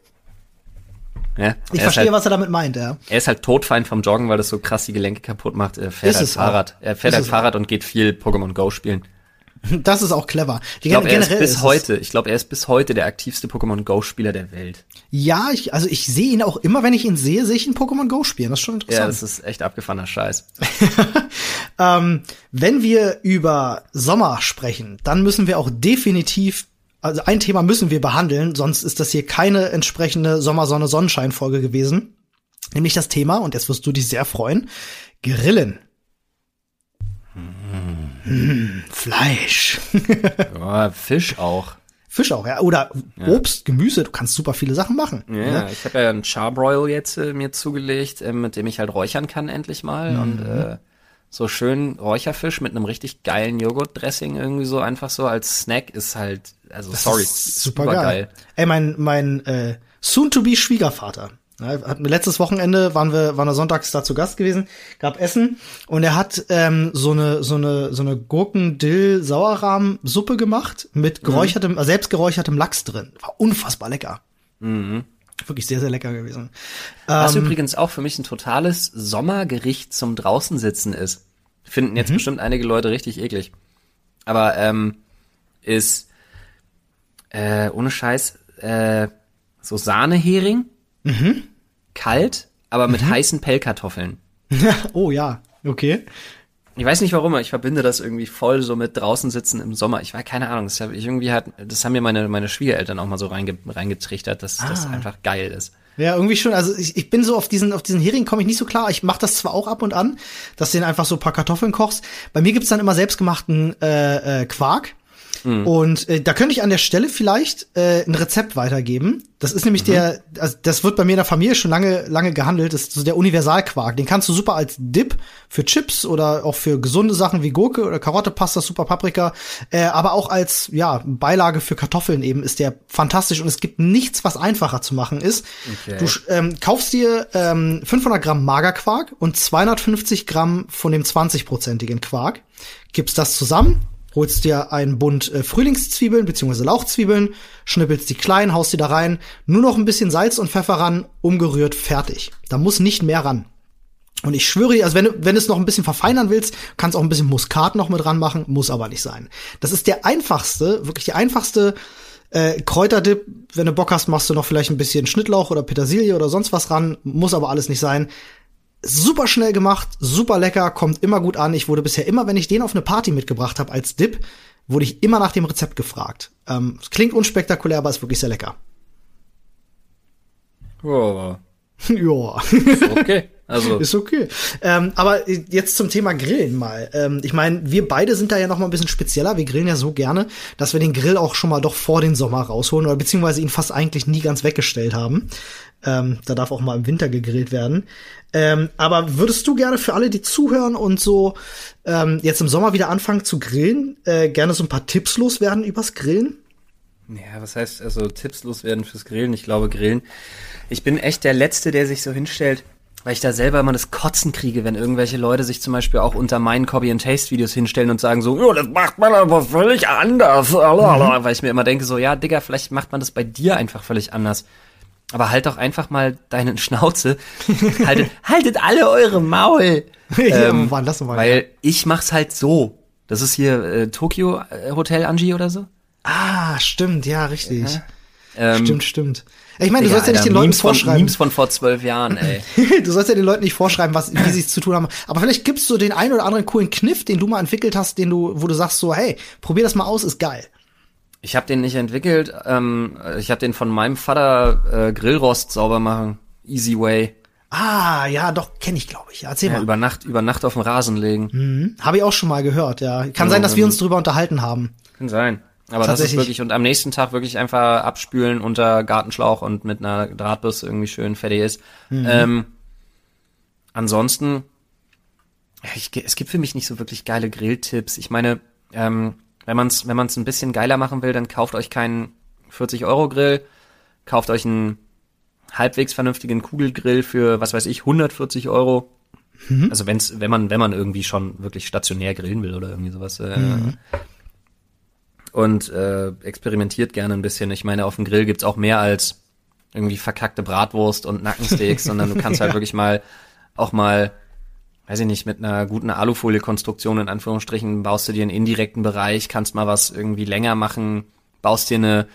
B: Ja, ich verstehe, halt, was er damit meint, ja.
A: Er ist halt todfeind vom Joggen, weil das so krass die Gelenke kaputt macht. Er fährt ist halt Fahrrad. Auch. Er fährt ist halt Fahrrad auch. und geht viel Pokémon Go spielen.
B: Das ist auch clever.
A: Die ich glaube, er ist bis ist heute, ich glaube, er ist bis heute der aktivste Pokémon Go Spieler der Welt.
B: Ja, ich, also ich sehe ihn auch immer, wenn ich ihn sehe, sehe ich ihn Pokémon Go spielen. Das ist schon interessant. Ja,
A: das ist echt abgefahrener Scheiß.
B: ähm, wenn wir über Sommer sprechen, dann müssen wir auch definitiv also ein Thema müssen wir behandeln, sonst ist das hier keine entsprechende Sommersonne-Sonnenschein-Folge gewesen. Nämlich das Thema, und jetzt wirst du dich sehr freuen, Grillen. Mmh, Fleisch.
A: ja, Fisch auch.
B: Fisch auch, ja. Oder ja. Obst, Gemüse, du kannst super viele Sachen machen.
A: Ja, ja. ich habe ja einen Charbroil jetzt äh, mir zugelegt, äh, mit dem ich halt räuchern kann endlich mal. Mhm. Und äh, so schön Räucherfisch mit einem richtig geilen Joghurtdressing irgendwie so einfach so als Snack ist halt, also
B: Das
A: sorry,
B: super geil. Ey, mein, mein äh, soon-to-be-Schwiegervater. Ja, hat mir letztes Wochenende waren wir waren wir sonntags da zu Gast gewesen, gab Essen und er hat ähm, so eine so eine so eine Gurken Dill Sauerrahm Suppe gemacht mit geräuchertem äh, selbst geräuchertem Lachs drin. War unfassbar lecker.
A: Mhm.
B: Wirklich sehr sehr lecker gewesen.
A: Was
B: Ähm,
A: übrigens auch für mich ein totales Sommergericht zum draußen sitzen ist. Finden jetzt bestimmt einige Leute richtig eklig. Aber ähm, ist äh, ohne Scheiß äh, so Sahnehering, kalt, aber mit heißen Pellkartoffeln.
B: oh ja, okay.
A: Ich weiß nicht warum, aber ich verbinde das irgendwie voll so mit draußen sitzen im Sommer. Ich weiß keine Ahnung, das hab ich irgendwie hat, das haben mir meine meine Schwiegereltern auch mal so reinge, reingetrichtert, dass das einfach geil ist.
B: Ja, irgendwie schon. Also ich, ich bin so auf diesen auf diesen Hering komme ich nicht so klar. Ich mache das zwar auch ab und an, dass du den einfach so ein paar Kartoffeln kochst. Bei mir gibt's dann immer selbstgemachten äh, äh, Quark. Und äh, da könnte ich an der Stelle vielleicht äh, ein Rezept weitergeben. Das ist nämlich der, also das wird bei mir in der Familie schon lange lange gehandelt. Das ist so der Universalquark. Den kannst du super als Dip für Chips oder auch für gesunde Sachen wie Gurke oder Karotte, Pasta, super Paprika, äh, aber auch als ja Beilage für Kartoffeln eben ist der fantastisch. Und es gibt nichts, was einfacher zu machen ist.
A: Okay.
B: Du ähm, kaufst dir ähm, 500 Gramm Magerquark und 250 Gramm von dem 20-prozentigen Quark, gibst das zusammen, holst dir einen Bund äh, Frühlingszwiebeln bzw. Lauchzwiebeln, schnippelst die klein, haust die da rein, nur noch ein bisschen Salz und Pfeffer ran, umgerührt, fertig. Da muss nicht mehr ran. Und ich schwöre dir, also wenn wenn du es noch ein bisschen verfeinern willst, kannst auch ein bisschen Muskat noch mit ranmachen, muss aber nicht sein. Das ist der einfachste, wirklich die einfachste äh, Kräuterdip. Wenn du Bock hast, machst du noch vielleicht ein bisschen Schnittlauch oder Petersilie oder sonst was ran, muss aber alles nicht sein. Super schnell gemacht, super lecker, kommt immer gut an. Ich wurde bisher immer, wenn ich den auf eine Party mitgebracht habe als Dip, wurde ich immer nach dem Rezept gefragt. Ähm, klingt unspektakulär, aber ist wirklich sehr lecker.
A: Oh,
B: ja.
A: okay. Also
B: Ist okay. Ähm, aber jetzt zum Thema Grillen mal. Ähm, ich meine, wir beide sind da ja noch mal ein bisschen spezieller. Wir grillen ja so gerne, dass wir den Grill auch schon mal doch vor den Sommer rausholen oder beziehungsweise ihn fast eigentlich nie ganz weggestellt haben. Ähm, da darf auch mal im Winter gegrillt werden. Ähm, aber würdest du gerne für alle, die zuhören und so ähm, jetzt im Sommer wieder anfangen zu grillen, äh, gerne so ein paar Tipps loswerden übers Grillen?
A: Ja, was heißt also Tipps loswerden fürs Grillen? Ich glaube Grillen. Ich bin echt der Letzte, der sich so hinstellt, weil ich da selber immer das Kotzen kriege, wenn irgendwelche Leute sich zum Beispiel auch unter meinen Copy and Taste Videos hinstellen und sagen so, ja, das macht man aber völlig anders, Lalala. weil ich mir immer denke so, ja, Digga, vielleicht macht man das bei dir einfach völlig anders. Aber halt doch einfach mal deinen Schnauze. haltet, haltet alle eure Maul.
B: ja,
A: Ähm,
B: war das nochmal?
A: Weil ich mach's halt so. Das ist hier äh, Tokyo äh, Hotel Angie oder so.
B: ah, stimmt, ja, richtig.
A: Ähm,
B: Stimmt, stimmt. Ich meine, du sollst ja nicht
A: Alter,
B: den Leuten
A: Memes von,
B: vorschreiben.
A: Memes von vor zwölf Jahren, ey.
B: du sollst ja den Leuten nicht vorschreiben, was, wie sie es zu tun haben. Aber vielleicht gibst du den einen oder anderen coolen Kniff, den du mal entwickelt hast, den du, wo du sagst so, hey, probier das mal aus, ist geil.
A: Ich habe den nicht entwickelt. Ähm, ich habe den von meinem Vater äh, Grillrost sauber machen. Easy way.
B: Ah, ja, doch, kenne ich, glaube ich. Ja, erzähl
A: Ja,
B: mal.
A: über Nacht, über Nacht auf den Rasen legen.
B: Hm, Habe ich auch schon mal gehört, ja. Kann sein, dass wir uns drüber unterhalten haben.
A: Kann sein. Aber das ist wirklich, und am nächsten Tag wirklich einfach abspülen unter Gartenschlauch und mit einer Drahtbürste irgendwie schön fertig ist. Ähm, ansonsten, ich, es gibt für mich nicht so wirklich geile Grilltipps. Ich meine, ähm, wenn man es wenn man's ein bisschen geiler machen will, dann kauft euch keinen 40-Euro-Grill, kauft euch einen halbwegs vernünftigen Kugelgrill für, was weiß ich, 140 Euro. Also wenn's, wenn man, wenn man irgendwie schon wirklich stationär grillen will oder irgendwie sowas. Äh, Und äh, experimentiert gerne ein bisschen. Ich meine, auf dem Grill gibt's auch mehr als irgendwie verkackte Bratwurst und Nackensteaks, sondern du kannst halt wirklich mal auch mal, weiß ich nicht, mit einer guten Alufolie-Konstruktion in Anführungsstrichen baust du dir einen indirekten Bereich, kannst mal was irgendwie länger machen, baust dir eine,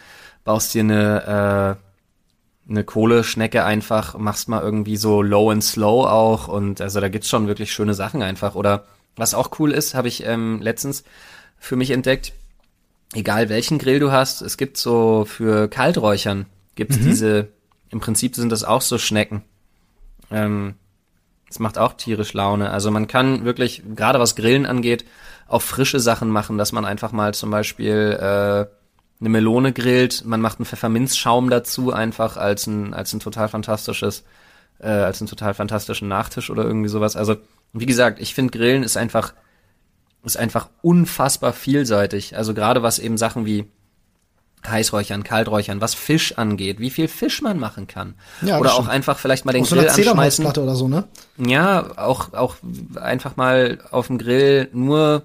A: baust dir eine, äh, eine Kohleschnecke einfach, machst mal irgendwie so low and slow auch und also da gibt's schon wirklich schöne Sachen einfach. Oder was auch cool ist, habe ich ähm, letztens für mich entdeckt, egal welchen Grill du hast, es gibt so für Kalträuchern gibt's diese, im Prinzip sind das auch so Schnecken. Ähm, das macht auch tierisch Laune. Also man kann wirklich, gerade was Grillen angeht, auch frische Sachen machen, dass man einfach mal zum Beispiel äh, eine Melone grillt, man macht einen Pfefferminzschaum dazu einfach als ein, als ein total fantastisches äh, als einen total fantastischen Nachtisch oder irgendwie sowas. Also, wie gesagt, ich finde Grillen ist einfach, ist einfach unfassbar vielseitig. Also gerade was eben Sachen wie Heißräuchern, Kalträuchern, was Fisch angeht, wie viel Fisch man machen kann. Ja, oder auch einfach vielleicht mal den auch Grill so anschmeißen.
B: Oder so, ne?
A: Ja, auch, auch einfach mal auf dem Grill nur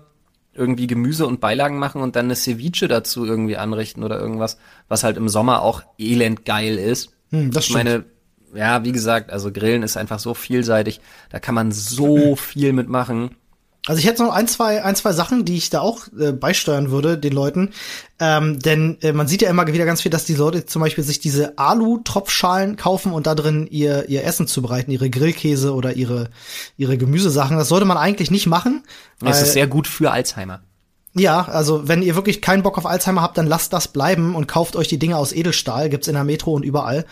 A: irgendwie Gemüse und Beilagen machen und dann eine Ceviche dazu irgendwie anrichten oder irgendwas, was halt im Sommer auch elend geil ist.
B: Hm, das
A: stimmt. Ich meine, ja, wie gesagt, also Grillen ist einfach so vielseitig, da kann man so viel mitmachen.
B: Also ich hätte noch ein, zwei, ein, zwei Sachen, die ich da auch äh, beisteuern würde, den Leuten. Ähm, denn äh, man sieht ja immer wieder ganz viel, dass die Leute zum Beispiel sich diese Alu-Tropfschalen kaufen und da drin ihr, ihr Essen zubereiten, ihre Grillkäse oder ihre, ihre Gemüsesachen. Das sollte man eigentlich nicht machen.
A: Es ist sehr gut für Alzheimer.
B: Ja, also wenn ihr wirklich keinen Bock auf Alzheimer habt, dann lasst das bleiben und kauft euch die Dinge aus Edelstahl. Gibt's in der Metro und überall.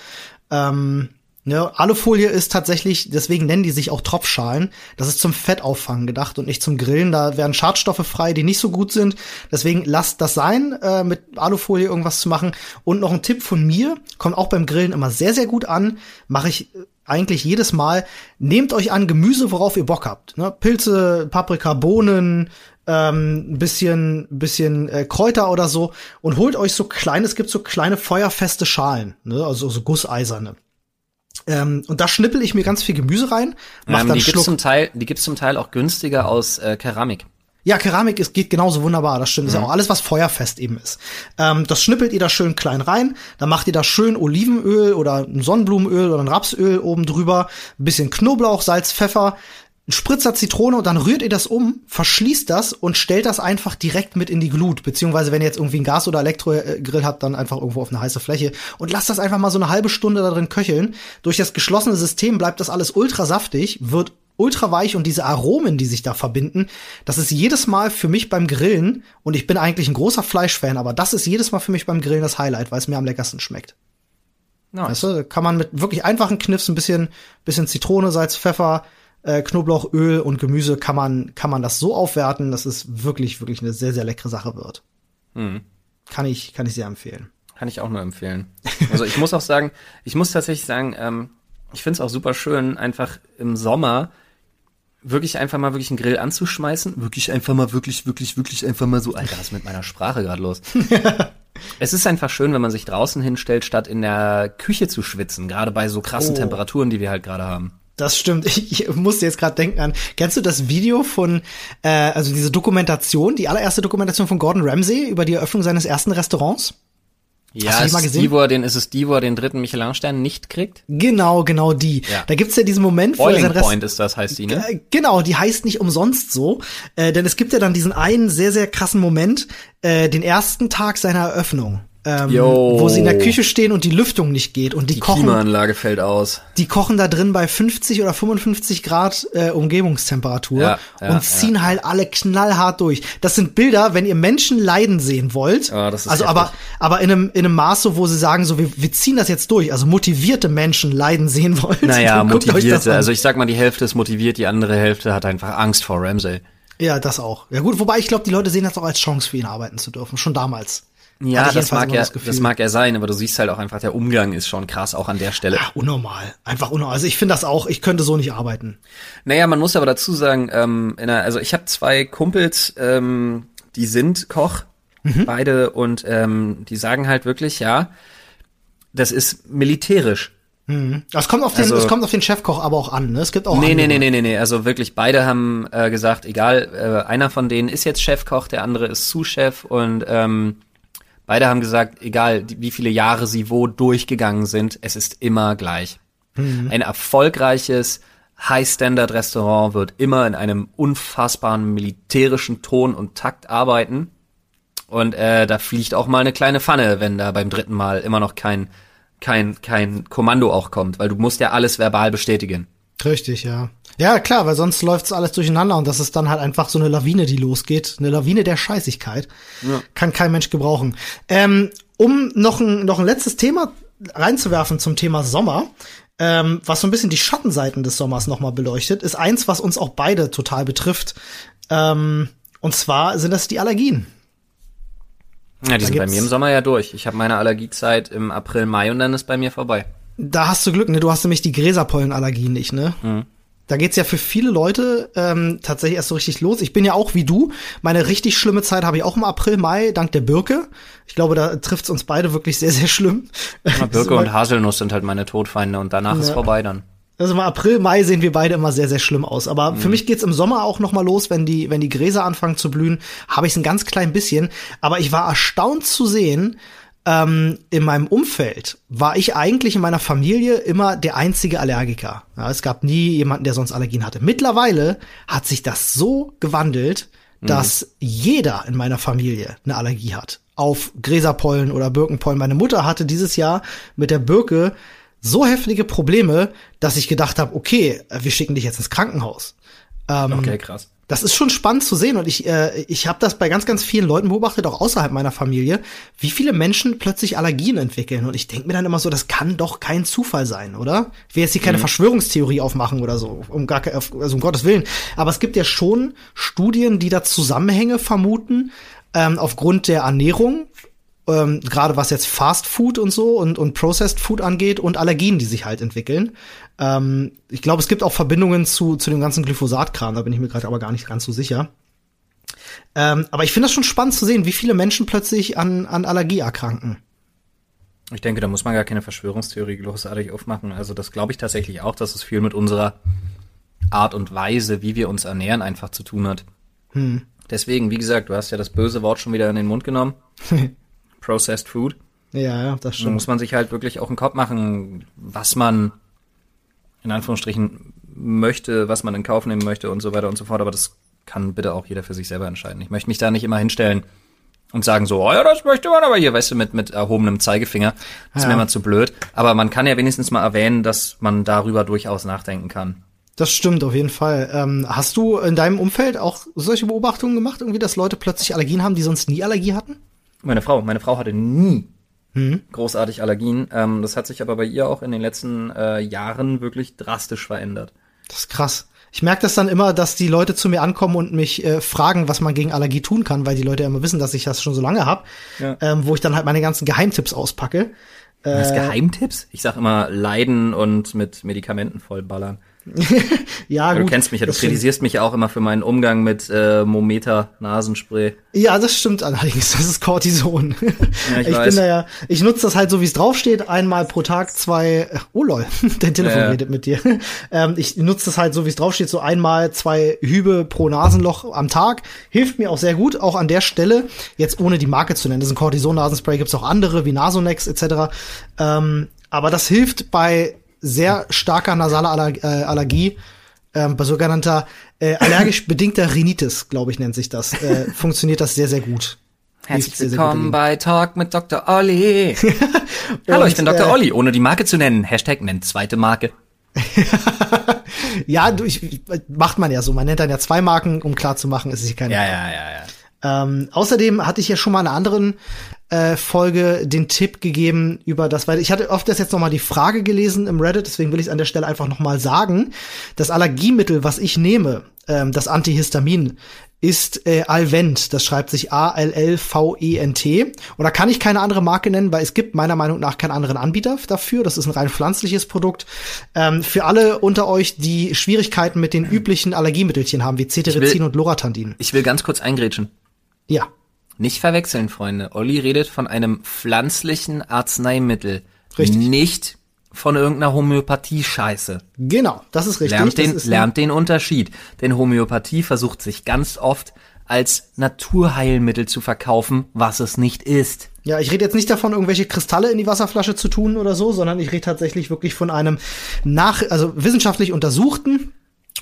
B: Ähm, Ne, Alufolie ist tatsächlich, deswegen nennen die sich auch Tropfschalen. Das ist zum Fettauffangen gedacht und nicht zum Grillen. Da werden Schadstoffe frei, die nicht so gut sind. Deswegen lasst das sein, äh, mit Alufolie irgendwas zu machen. Und noch ein Tipp von mir, kommt auch beim Grillen immer sehr, sehr gut an. Mache ich äh, eigentlich jedes Mal. Nehmt euch an Gemüse, worauf ihr Bock habt. Ne? Pilze, Paprika, Bohnen, ähm, bisschen, bisschen äh, Kräuter oder so und holt euch so kleine, es gibt so kleine feuerfeste Schalen, ne? also so gusseiserne. Ähm, und da schnippel ich mir ganz viel Gemüse rein.
A: Mach ähm, dann die gibt's zum Teil, die gibt's zum Teil auch günstiger aus äh, Keramik.
B: Ja, Keramik ist, geht genauso wunderbar, das stimmt. Mhm. ist auch alles, was feuerfest eben ist. Ähm, das schnippelt ihr da schön klein rein, dann macht ihr da schön Olivenöl oder ein Sonnenblumenöl oder ein Rapsöl oben drüber, ein bisschen Knoblauch, Salz, Pfeffer, ein Spritzer Zitrone und dann rührt ihr das um, verschließt das und stellt das einfach direkt mit in die Glut. Beziehungsweise wenn ihr jetzt irgendwie ein Gas- oder Elektrogrill habt, dann einfach irgendwo auf eine heiße Fläche und lasst das einfach mal so eine halbe Stunde da drin köcheln. Durch das geschlossene System bleibt das alles ultra saftig, wird ultra weich und diese Aromen, die sich da verbinden, das ist jedes Mal für mich beim Grillen und ich bin eigentlich ein großer Fleischfan, aber das ist jedes Mal für mich beim Grillen das Highlight, weil es mir am leckersten schmeckt. Nice. Weißt du, kann man mit wirklich einfachen Kniffs ein bisschen, bisschen Zitrone, Salz, Pfeffer, äh, Knoblauch, Öl und Gemüse kann man, kann man das so aufwerten, dass es wirklich, wirklich eine sehr, sehr leckere Sache wird. Mhm. Kann ich, kann ich sehr empfehlen.
A: Kann ich auch nur empfehlen. Also ich muss auch sagen, ich muss tatsächlich sagen, ähm, ich finde es auch super schön, einfach im Sommer wirklich einfach mal wirklich einen Grill anzuschmeißen. Wirklich einfach mal, wirklich, wirklich, wirklich einfach mal so, Alter, was ist mit meiner Sprache gerade los? es ist einfach schön, wenn man sich draußen hinstellt, statt in der Küche zu schwitzen, gerade bei so krassen oh. Temperaturen, die wir halt gerade haben.
B: Das stimmt. Ich, ich musste jetzt gerade denken an. Kennst du das Video von, äh, also diese Dokumentation, die allererste Dokumentation von Gordon Ramsay über die Eröffnung seines ersten Restaurants?
A: Ja, Hast du die mal gesehen? Die, wo er den, ist es die, wo er den dritten Michelin-Stern nicht kriegt?
B: Genau, genau die. Ja. Da gibt's ja diesen Moment,
A: wo Boiling er sein Point ist das, heißt die, ne?
B: Genau, die heißt nicht umsonst so. Äh, denn es gibt ja dann diesen einen sehr, sehr krassen Moment, äh, den ersten Tag seiner Eröffnung ähm, wo sie in der Küche stehen und die Lüftung nicht geht und die,
A: die
B: kochen.
A: Klimaanlage fällt aus.
B: Die kochen da drin bei 50 oder 55 Grad äh, Umgebungstemperatur ja, ja, und ziehen ja. halt alle knallhart durch. Das sind Bilder, wenn ihr Menschen leiden sehen wollt.
A: Ist
B: also heftig. aber aber in einem in einem Maß so, wo sie sagen so, wir, wir ziehen das jetzt durch. Also motivierte Menschen leiden sehen wollt.
A: Naja, motivierte. Also ich sag mal, die Hälfte ist motiviert, die andere Hälfte hat einfach Angst vor Ramsey.
B: Ja, das auch. Ja gut, wobei ich glaube, die Leute sehen das auch als Chance für ihn arbeiten zu dürfen, schon damals.
A: Ja, das mag ja, das, das, mag ja sein, aber du siehst halt auch einfach, der Umgang ist schon krass, auch an der Stelle. Ja,
B: unnormal. Einfach unnormal. Also ich finde das auch, ich könnte so nicht arbeiten.
A: Naja, man muss aber dazu sagen, ähm, in einer, also ich habe zwei Kumpels, ähm, die sind Koch, mhm. beide, und ähm, die sagen halt wirklich, ja, das ist militärisch.
B: Mhm. Das kommt auf den, also, es kommt auf den Chefkoch aber auch an. Ne? Es gibt auch.
A: Nee, nee, nee, nee, nee, nee. Also wirklich, beide haben äh, gesagt, egal, äh, einer von denen ist jetzt Chefkoch, der andere ist Sous-Chef und ähm, Beide haben gesagt, egal wie viele Jahre sie wo durchgegangen sind, es ist immer gleich. Mhm. Ein erfolgreiches High-Standard-Restaurant wird immer in einem unfassbaren militärischen Ton und Takt arbeiten. Und äh, da fliegt auch mal eine kleine Pfanne, wenn da beim dritten Mal immer noch kein, kein, kein Kommando auch kommt, weil du musst ja alles verbal bestätigen.
B: Richtig, ja. Ja, klar, weil sonst läuft's alles durcheinander und das ist dann halt einfach so eine Lawine, die losgeht. Eine Lawine der Scheißigkeit. Ja. Kann kein Mensch gebrauchen. Ähm, um noch ein, noch ein letztes Thema reinzuwerfen zum Thema Sommer, ähm, was so ein bisschen die Schattenseiten des Sommers nochmal beleuchtet, ist eins, was uns auch beide total betrifft. Ähm, und zwar sind das die Allergien.
A: Ja, die da sind bei mir im Sommer ja durch. Ich habe meine Allergiezeit im April, Mai und dann ist bei mir vorbei.
B: Da hast du Glück, ne? Du hast nämlich die Gräserpollenallergie nicht, ne? Mhm. Da geht's ja für viele Leute ähm, tatsächlich erst so richtig los. Ich bin ja auch wie du. Meine richtig schlimme Zeit habe ich auch im April, Mai, dank der Birke. Ich glaube, da trifft's uns beide wirklich sehr, sehr schlimm.
A: Ja, Birke und Haselnuss sind halt meine Todfeinde und danach ja. ist vorbei dann.
B: Also im April, Mai sehen wir beide immer sehr, sehr schlimm aus. Aber mhm. für mich geht's im Sommer auch noch mal los, wenn die, wenn die Gräser anfangen zu blühen, habe ich ein ganz klein bisschen. Aber ich war erstaunt zu sehen, ähm, in meinem Umfeld war ich eigentlich in meiner Familie immer der einzige Allergiker. Ja, es gab nie jemanden, der sonst Allergien hatte. Mittlerweile hat sich das so gewandelt, mhm. dass jeder in meiner Familie eine Allergie hat. Auf Gräserpollen oder Birkenpollen. Meine Mutter hatte dieses Jahr mit der Birke so heftige Probleme, dass ich gedacht habe, okay, wir schicken dich jetzt ins Krankenhaus.
A: Ähm, okay, krass
B: das ist schon spannend zu sehen und ich, äh, ich habe das bei ganz, ganz vielen Leuten beobachtet, auch außerhalb meiner Familie, wie viele Menschen plötzlich Allergien entwickeln. Und ich denke mir dann immer so, das kann doch kein Zufall sein, oder? Ich will jetzt hier keine mhm. Verschwörungstheorie aufmachen oder so, um gar also um Gottes Willen. Aber es gibt ja schon Studien, die da Zusammenhänge vermuten, ähm, aufgrund der Ernährung, ähm, gerade was jetzt Fast Food und so und, und Processed Food angeht und Allergien, die sich halt entwickeln. Ähm, ich glaube, es gibt auch Verbindungen zu, zu dem ganzen Glyphosat-Kram, da bin ich mir gerade aber gar nicht ganz so sicher. Ähm, aber ich finde das schon spannend zu sehen, wie viele Menschen plötzlich an, an Allergie erkranken.
A: Ich denke, da muss man gar keine Verschwörungstheorie großartig aufmachen. Also das glaube ich tatsächlich auch, dass es viel mit unserer Art und Weise, wie wir uns ernähren, einfach zu tun hat. Hm. Deswegen, wie gesagt, du hast ja das böse Wort schon wieder in den Mund genommen. Processed Food.
B: Ja, ja, das stimmt.
A: Da muss man sich halt wirklich auch einen Kopf machen, was man in Anführungsstrichen möchte, was man in Kauf nehmen möchte und so weiter und so fort. Aber das kann bitte auch jeder für sich selber entscheiden. Ich möchte mich da nicht immer hinstellen und sagen so, oh ja, das möchte man aber hier, weißt du, mit, mit erhobenem Zeigefinger. Das ist mir immer zu blöd. Aber man kann ja wenigstens mal erwähnen, dass man darüber durchaus nachdenken kann.
B: Das stimmt auf jeden Fall. Ähm, hast du in deinem Umfeld auch solche Beobachtungen gemacht, irgendwie, dass Leute plötzlich Allergien haben, die sonst nie Allergie hatten?
A: Meine Frau, meine Frau hatte nie hm. großartig Allergien. Ähm, das hat sich aber bei ihr auch in den letzten äh, Jahren wirklich drastisch verändert.
B: Das ist krass. Ich merke das dann immer, dass die Leute zu mir ankommen und mich äh, fragen, was man gegen Allergie tun kann, weil die Leute ja immer wissen, dass ich das schon so lange habe, ja. ähm, wo ich dann halt meine ganzen Geheimtipps auspacke.
A: Was äh, Geheimtipps? Ich sag immer leiden und mit Medikamenten vollballern. ja, gut. Du kennst mich ja, du kritisierst stimmt. mich ja auch immer für meinen Umgang mit äh, Mometer Nasenspray.
B: Ja, das stimmt allerdings. Das ist Cortison. Ja, ich, ich bin da ja, ich nutze das halt so, wie es draufsteht, einmal pro Tag zwei, oh lol, dein Telefon ja, redet mit dir. Ähm, ich nutze das halt so, wie es draufsteht, so einmal zwei Hübe pro Nasenloch am Tag. Hilft mir auch sehr gut, auch an der Stelle, jetzt ohne die Marke zu nennen. Das ist ein Cortison-Nasenspray, gibt's auch andere, wie Nasonex etc. Ähm, aber das hilft bei sehr starker nasaler Aller äh, Allergie, ähm, bei sogenannter äh, allergisch bedingter Rhinitis, glaube ich, nennt sich das, äh, funktioniert das sehr, sehr gut.
A: Herzlich sehr, willkommen sehr bei Talk mit Dr. Olli. Hallo, ich bin Dr. Äh, Olli, ohne die Marke zu nennen. Hashtag nennt zweite Marke.
B: ja, du, ich, macht man ja so. Man nennt dann ja zwei Marken, um klar zu machen, ist es keine.
A: Ja, ja, ja, ja.
B: Ähm, außerdem hatte ich ja schon mal in einer anderen äh, Folge den Tipp gegeben über das, weil ich hatte oft das jetzt noch mal die Frage gelesen im Reddit, deswegen will ich es an der Stelle einfach noch mal sagen. Das Allergiemittel, was ich nehme, ähm, das Antihistamin, ist äh, Alvent. Das schreibt sich A-L-L-V-E-N-T. Und da kann ich keine andere Marke nennen, weil es gibt meiner Meinung nach keinen anderen Anbieter dafür. Das ist ein rein pflanzliches Produkt. Ähm, für alle unter euch, die Schwierigkeiten mit den üblichen Allergiemittelchen haben, wie Cetirizin und Loratandin.
A: Ich will ganz kurz eingrätschen.
B: Ja.
A: Nicht verwechseln, Freunde. Olli redet von einem pflanzlichen Arzneimittel. Richtig. Nicht von irgendeiner Homöopathie-Scheiße.
B: Genau, das ist richtig.
A: Lernt den, lernt den Unterschied. Denn Homöopathie versucht sich ganz oft als Naturheilmittel zu verkaufen, was es nicht ist.
B: Ja, ich rede jetzt nicht davon, irgendwelche Kristalle in die Wasserflasche zu tun oder so, sondern ich rede tatsächlich wirklich von einem nach, also wissenschaftlich untersuchten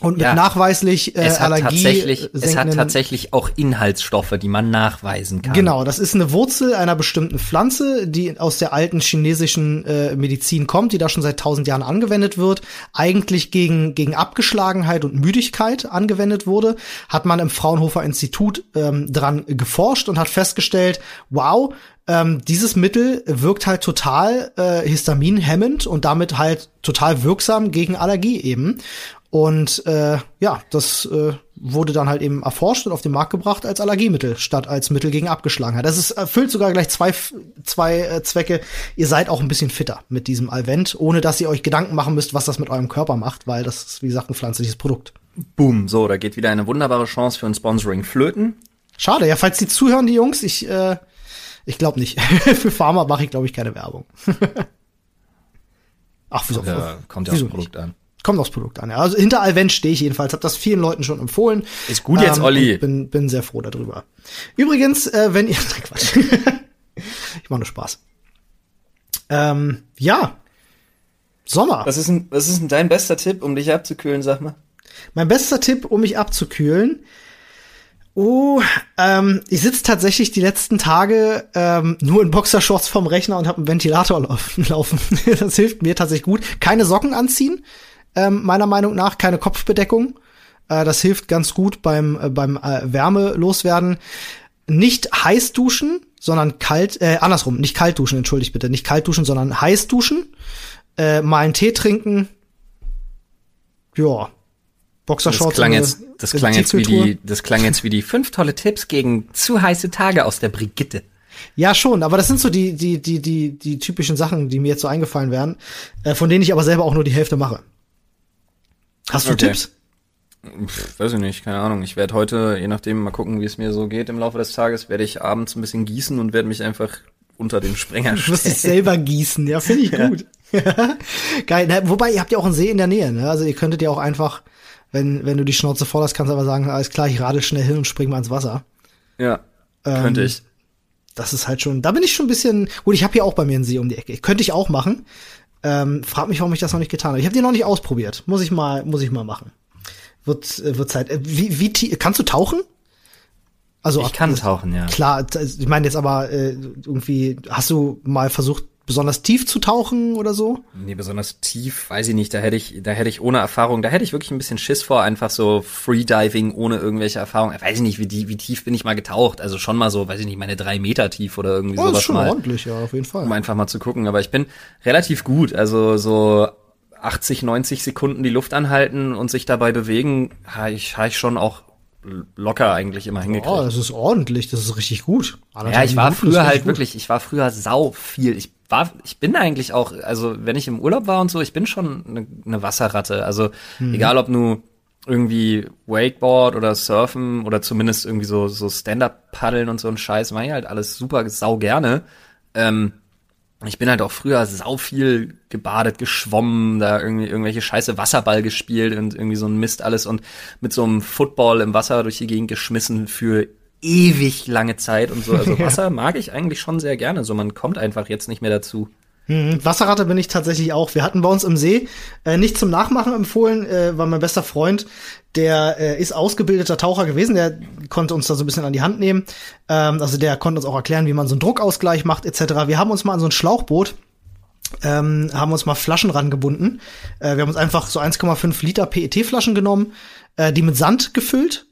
B: und mit ja. nachweislich äh,
A: es
B: hat Allergie.
A: Tatsächlich, es hat tatsächlich auch Inhaltsstoffe, die man nachweisen kann.
B: Genau, das ist eine Wurzel einer bestimmten Pflanze, die aus der alten chinesischen äh, Medizin kommt, die da schon seit tausend Jahren angewendet wird. Eigentlich gegen, gegen Abgeschlagenheit und Müdigkeit angewendet wurde, hat man im Fraunhofer Institut ähm, dran geforscht und hat festgestellt, wow, ähm, dieses Mittel wirkt halt total äh, histaminhemmend und damit halt total wirksam gegen Allergie eben. Und äh, ja, das äh, wurde dann halt eben erforscht und auf den Markt gebracht als Allergiemittel statt als Mittel gegen Abgeschlagenheit. Das ist, erfüllt sogar gleich zwei, zwei äh, Zwecke. Ihr seid auch ein bisschen fitter mit diesem Alvent, ohne dass ihr euch Gedanken machen müsst, was das mit eurem Körper macht, weil das ist, wie gesagt, ein pflanzliches Produkt.
A: Boom, so, da geht wieder eine wunderbare Chance für ein Sponsoring flöten.
B: Schade, ja, falls die zuhören, die Jungs, ich, äh, ich glaube nicht. für Pharma mache ich, glaube ich, keine Werbung.
A: Ach, wieso? Ja, kommt ja aufs Produkt an.
B: Kommt aufs Produkt an. Ja. Also hinter Alvent stehe ich jedenfalls. Habe das vielen Leuten schon empfohlen.
A: Ist gut jetzt, ähm, Olli.
B: Bin, bin sehr froh darüber. Übrigens, äh, wenn ihr Quatsch. ich mache nur Spaß. Ähm, ja. Sommer.
A: Was ist, denn, was ist denn dein bester Tipp, um dich abzukühlen, sag mal?
B: Mein bester Tipp, um mich abzukühlen. Oh, ähm, ich sitze tatsächlich die letzten Tage ähm, nur in Boxershorts vorm Rechner und habe einen Ventilator laufen. das hilft mir tatsächlich gut. Keine Socken anziehen ähm, meiner Meinung nach, keine Kopfbedeckung. Äh, das hilft ganz gut beim, äh, beim äh, Wärme loswerden. Nicht heiß duschen, sondern kalt, äh, andersrum, nicht kalt duschen, entschuldigt bitte, nicht kalt duschen, sondern heiß duschen. Äh, mal einen Tee trinken. Ja.
A: Boxershorts. Das klang jetzt, das klang jetzt wie die, das klang jetzt wie die fünf tolle Tipps gegen zu heiße Tage aus der Brigitte.
B: Ja, schon, aber das sind so die, die, die, die, die typischen Sachen, die mir jetzt so eingefallen wären, äh, von denen ich aber selber auch nur die Hälfte mache. Hast du okay. Tipps?
A: Pff, weiß ich nicht, keine Ahnung. Ich werde heute, je nachdem, mal gucken, wie es mir so geht im Laufe des Tages, werde ich abends ein bisschen gießen und werde mich einfach unter den Sprenger stellen.
B: Du wirst dich selber gießen, ja, finde ich gut. Ja. Geil. Na, wobei, ihr habt ja auch einen See in der Nähe, ne? Also ihr könntet ja auch einfach, wenn, wenn du die Schnauze voll hast, kannst du einfach sagen, alles klar, ich radel schnell hin und spring mal ins Wasser.
A: Ja, ähm, könnte ich.
B: Das ist halt schon, da bin ich schon ein bisschen, gut, ich habe hier auch bei mir einen See um die Ecke. Könnte ich auch machen. Ähm, frag mich, warum ich das noch nicht getan habe. Ich habe die noch nicht ausprobiert. Muss ich mal, muss ich mal machen. Wird, äh, wird Zeit. Äh, wie, wie kannst du tauchen?
A: Also ich kann tauchen, ja.
B: Klar, ich meine jetzt aber äh, irgendwie, hast du mal versucht, besonders tief zu tauchen oder so?
A: Nee, besonders tief, weiß ich nicht. Da hätte ich, da hätte ich ohne Erfahrung, da hätte ich wirklich ein bisschen Schiss vor, einfach so Freediving ohne irgendwelche Erfahrung. Weiß ich nicht, wie, die, wie tief bin ich mal getaucht. Also schon mal so, weiß ich nicht, meine drei Meter tief oder irgendwie oh, sowas. Das ist schon mal,
B: ordentlich, ja, auf jeden Fall.
A: Um einfach mal zu gucken. Aber ich bin relativ gut. Also so 80, 90 Sekunden die Luft anhalten und sich dabei bewegen, habe ich, hab ich schon auch locker eigentlich immer hingekriegt. Oh,
B: das ist ordentlich, das ist richtig gut.
A: ja, ich war früher halt wirklich, ich war früher sau viel. Ich war, ich bin eigentlich auch, also wenn ich im Urlaub war und so, ich bin schon eine, eine Wasserratte. Also mhm. egal ob nur irgendwie Wakeboard oder Surfen oder zumindest irgendwie so, so Stand-Up-Paddeln und so ein Scheiß, mach ich halt alles super sau gerne. Ähm, ich bin halt auch früher sau viel gebadet, geschwommen, da irgendwie irgendwelche scheiße Wasserball gespielt und irgendwie so ein Mist alles und mit so einem Football im Wasser durch die Gegend geschmissen für ewig lange Zeit und so. Also Wasser mag ich eigentlich schon sehr gerne. So, man kommt einfach jetzt nicht mehr dazu.
B: Mhm. Wasserratte bin ich tatsächlich auch. Wir hatten bei uns im See äh, nicht zum Nachmachen empfohlen, äh, weil mein bester Freund, der äh, ist ausgebildeter Taucher gewesen, der konnte uns da so ein bisschen an die Hand nehmen. Ähm, also der konnte uns auch erklären, wie man so einen Druckausgleich macht etc. Wir haben uns mal an so ein Schlauchboot ähm, haben uns mal Flaschen rangebunden. Äh, wir haben uns einfach so 1,5 Liter PET-Flaschen genommen, äh, die mit Sand gefüllt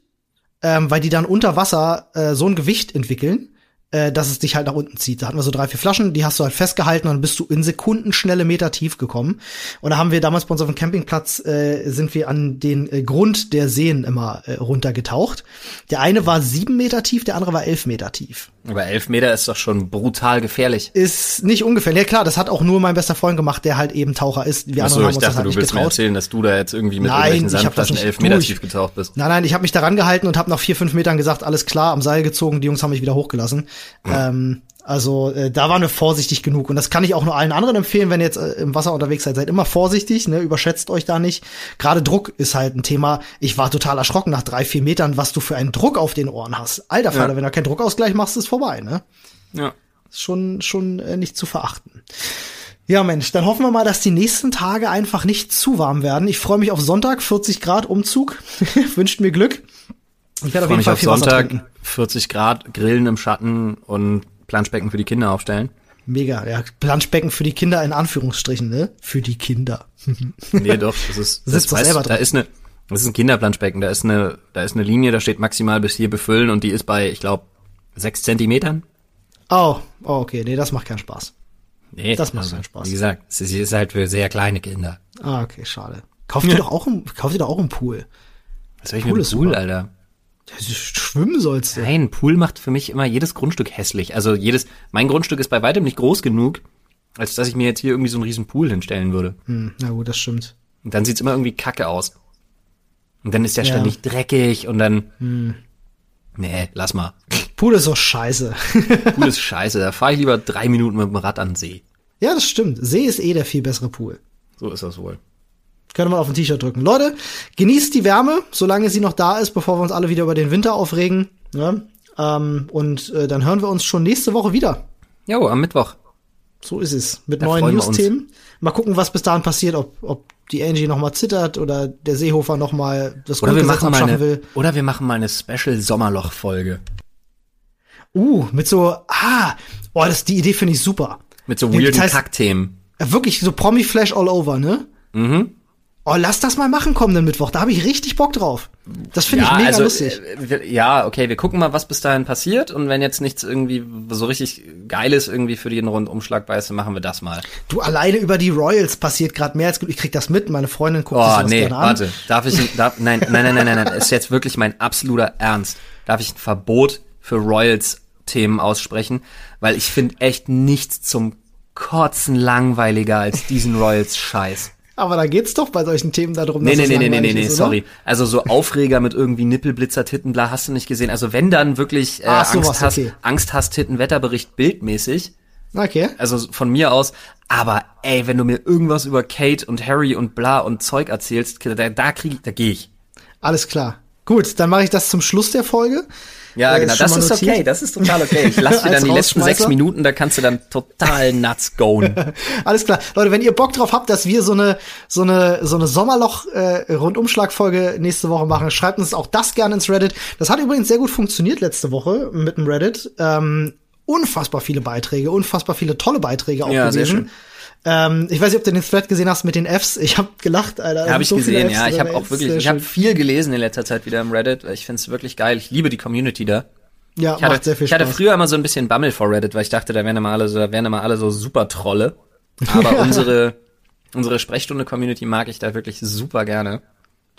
B: ähm, weil die dann unter Wasser äh, so ein Gewicht entwickeln, äh, dass es dich halt nach unten zieht. Da hatten wir so drei, vier Flaschen, die hast du halt festgehalten und dann bist du in Sekundenschnelle Meter tief gekommen. Und da haben wir damals bei uns auf dem Campingplatz, äh, sind wir an den äh, Grund der Seen immer äh, runtergetaucht. Der eine war sieben Meter tief, der andere war elf Meter tief.
A: Aber elf Meter ist doch schon brutal gefährlich.
B: Ist nicht ungefährlich. Ja klar, das hat auch nur mein bester Freund gemacht, der halt eben Taucher ist.
A: Wir Achso, haben ich dachte, halt du willst getraut. mir erzählen, dass du da jetzt irgendwie mit
B: nein, irgendwelchen
A: Sandflaschen elf Meter tief getaucht bist.
B: Nein, nein, ich habe mich daran gehalten und habe nach vier, fünf Metern gesagt, alles klar, am Seil gezogen, die Jungs haben mich wieder hochgelassen. Ja. Ähm, also äh, da waren wir vorsichtig genug und das kann ich auch nur allen anderen empfehlen, wenn ihr jetzt äh, im Wasser unterwegs seid, seid immer vorsichtig, ne, überschätzt euch da nicht. Gerade Druck ist halt ein Thema. Ich war total erschrocken nach drei, vier Metern, was du für einen Druck auf den Ohren hast. Alter Vater, ja. wenn du keinen Druckausgleich machst, ist vorbei, ne?
A: Ja.
B: Ist schon schon äh, nicht zu verachten. Ja, Mensch, dann hoffen wir mal, dass die nächsten Tage einfach nicht zu warm werden. Ich freue mich auf Sonntag, 40 Grad Umzug. Wünscht mir Glück.
A: Ich werde auf jeden Fall viel auf Sonntag, 40 Grad, Grillen im Schatten und Planschbecken für die Kinder aufstellen.
B: Mega, ja. Planschbecken für die Kinder in Anführungsstrichen, ne? Für die Kinder.
A: nee, doch, das ist, das, das weißt, da ist eine, das ist ein Kinderplanschbecken, da ist eine, da ist eine Linie, da steht maximal bis hier befüllen und die ist bei, ich glaube, sechs Zentimetern.
B: Oh, oh, okay, nee, das macht keinen Spaß.
A: Nee, das macht also, keinen Spaß. Wie gesagt, es ist halt für sehr kleine Kinder.
B: Ah, okay, schade. Kauf dir doch auch ein, kauf dir doch auch einen Pool.
A: Was soll ich Pool mit Pool, super. Alter?
B: Schwimmen sollst du.
A: Nein, Pool macht für mich immer jedes Grundstück hässlich. Also jedes, mein Grundstück ist bei weitem nicht groß genug, als dass ich mir jetzt hier irgendwie so einen riesen Pool hinstellen würde.
B: Hm, na gut, das stimmt.
A: Und dann sieht's immer irgendwie kacke aus. Und dann ist der ja. ständig dreckig und dann. Hm. Nee, lass mal.
B: Pool ist doch scheiße.
A: Pool ist scheiße. Da fahre ich lieber drei Minuten mit dem Rad an den See.
B: Ja, das stimmt. See ist eh der viel bessere Pool.
A: So ist das wohl.
B: Könnte man auf ein T-Shirt drücken. Leute, genießt die Wärme, solange sie noch da ist, bevor wir uns alle wieder über den Winter aufregen. Ja? Ähm, und äh, dann hören wir uns schon nächste Woche wieder.
A: Jo, am Mittwoch.
B: So ist es. Mit da neuen News-Themen. Mal gucken, was bis dahin passiert, ob, ob die Angie noch mal zittert oder der Seehofer noch mal das
A: oder wir machen mal eine, will. Oder wir machen mal eine Special-Sommerloch-Folge.
B: Uh, mit so, ah, oh, das, die Idee finde ich super.
A: Mit so weirden das heißt, Kackthemen.
B: Wirklich so Promi-Flash all over, ne?
A: Mhm.
B: Oh, lass das mal machen kommenden Mittwoch. Da habe ich richtig Bock drauf. Das finde ja, ich mega also, lustig.
A: Äh, ja, okay, wir gucken mal, was bis dahin passiert. Und wenn jetzt nichts irgendwie so richtig Geiles irgendwie für den Rundumschlag bei ist, dann machen wir das mal.
B: Du, alleine über die Royals passiert gerade mehr als gut. Ich krieg das mit. Meine Freundin guckt
A: oh, sich nee, gerne an. warte. Darf ich, darf, nein, nein, nein, nein, nein, nein. Ist jetzt wirklich mein absoluter Ernst. Darf ich ein Verbot für Royals-Themen aussprechen? Weil ich finde echt nichts zum Kotzen langweiliger als diesen Royals-Scheiß.
B: Aber da geht's doch bei solchen Themen darum,
A: nee, dass nee, nee, nee, nee, nee, ist, sorry. Also so Aufreger mit irgendwie Nippelblitzer, Titten, bla, hast du nicht gesehen. Also wenn dann wirklich äh, Ach, Angst, sowas, hast, okay. Angst hast, Titten, Wetterbericht bildmäßig.
B: Okay.
A: Also von mir aus. Aber ey, wenn du mir irgendwas über Kate und Harry und bla und Zeug erzählst, da, da krieg ich, da gehe ich.
B: Alles klar. Gut, dann mache ich das zum Schluss der Folge.
A: Ja, äh, genau, das ist notiert. okay, das ist total okay. Ich lasse dir dann die letzten sechs Minuten, da kannst du dann total nuts goen.
B: Alles klar. Leute, wenn ihr Bock drauf habt, dass wir so eine, so eine, so eine Sommerloch-Rundumschlag-Folge äh, nächste Woche machen, schreibt uns auch das gerne ins Reddit. Das hat übrigens sehr gut funktioniert letzte Woche mit dem Reddit. Ähm, unfassbar viele Beiträge, unfassbar viele tolle Beiträge auch ja, gewesen. Sehr schön. Ähm, ich weiß nicht, ob du den Thread gesehen hast mit den Fs. Ich habe gelacht, Alter.
A: Ja, habe ich so gesehen, ja. Ich habe auch wirklich, ich habe viel gelesen in letzter Zeit wieder im Reddit. Ich finde es wirklich geil. Ich liebe die Community da.
B: Ja,
A: ich hatte,
B: macht sehr viel
A: Spaß. Ich hatte früher immer so ein bisschen Bammel vor Reddit, weil ich dachte, da wären immer alle so, da wären immer alle so super Trolle. Aber unsere, unsere Sprechstunde-Community mag ich da wirklich super gerne.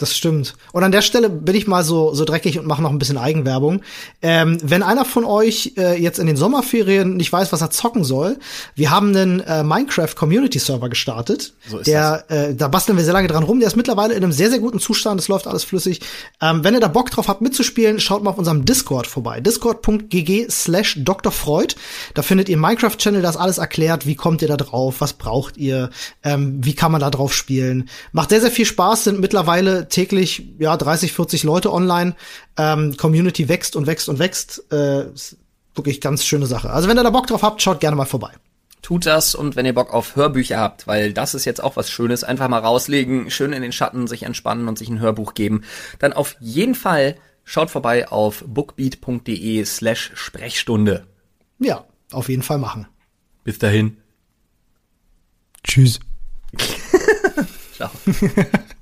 B: Das stimmt. Und an der Stelle bin ich mal so, so dreckig und mache noch ein bisschen Eigenwerbung. Ähm, wenn einer von euch äh, jetzt in den Sommerferien nicht weiß, was er zocken soll, wir haben einen äh, Minecraft Community Server gestartet. So ist der, das. Äh, da basteln wir sehr lange dran rum. Der ist mittlerweile in einem sehr, sehr guten Zustand. Es läuft alles flüssig. Ähm, wenn ihr da Bock drauf habt mitzuspielen, schaut mal auf unserem Discord vorbei. Discord.gg slash Dr. Freud. Da findet ihr Minecraft-Channel, das alles erklärt. Wie kommt ihr da drauf? Was braucht ihr? Ähm, wie kann man da drauf spielen? Macht sehr, sehr viel Spaß. Sind mittlerweile täglich ja 30, 40 Leute online. Ähm, Community wächst und wächst und wächst. Äh, wirklich ganz schöne Sache. Also wenn ihr da Bock drauf habt, schaut gerne mal vorbei.
A: Tut das und wenn ihr Bock auf Hörbücher habt, weil das ist jetzt auch was Schönes, einfach mal rauslegen, schön in den Schatten sich entspannen und sich ein Hörbuch geben, dann auf jeden Fall schaut vorbei auf bookbeat.de slash Sprechstunde.
B: Ja, auf jeden Fall machen.
A: Bis dahin.
B: Tschüss.
A: Ciao.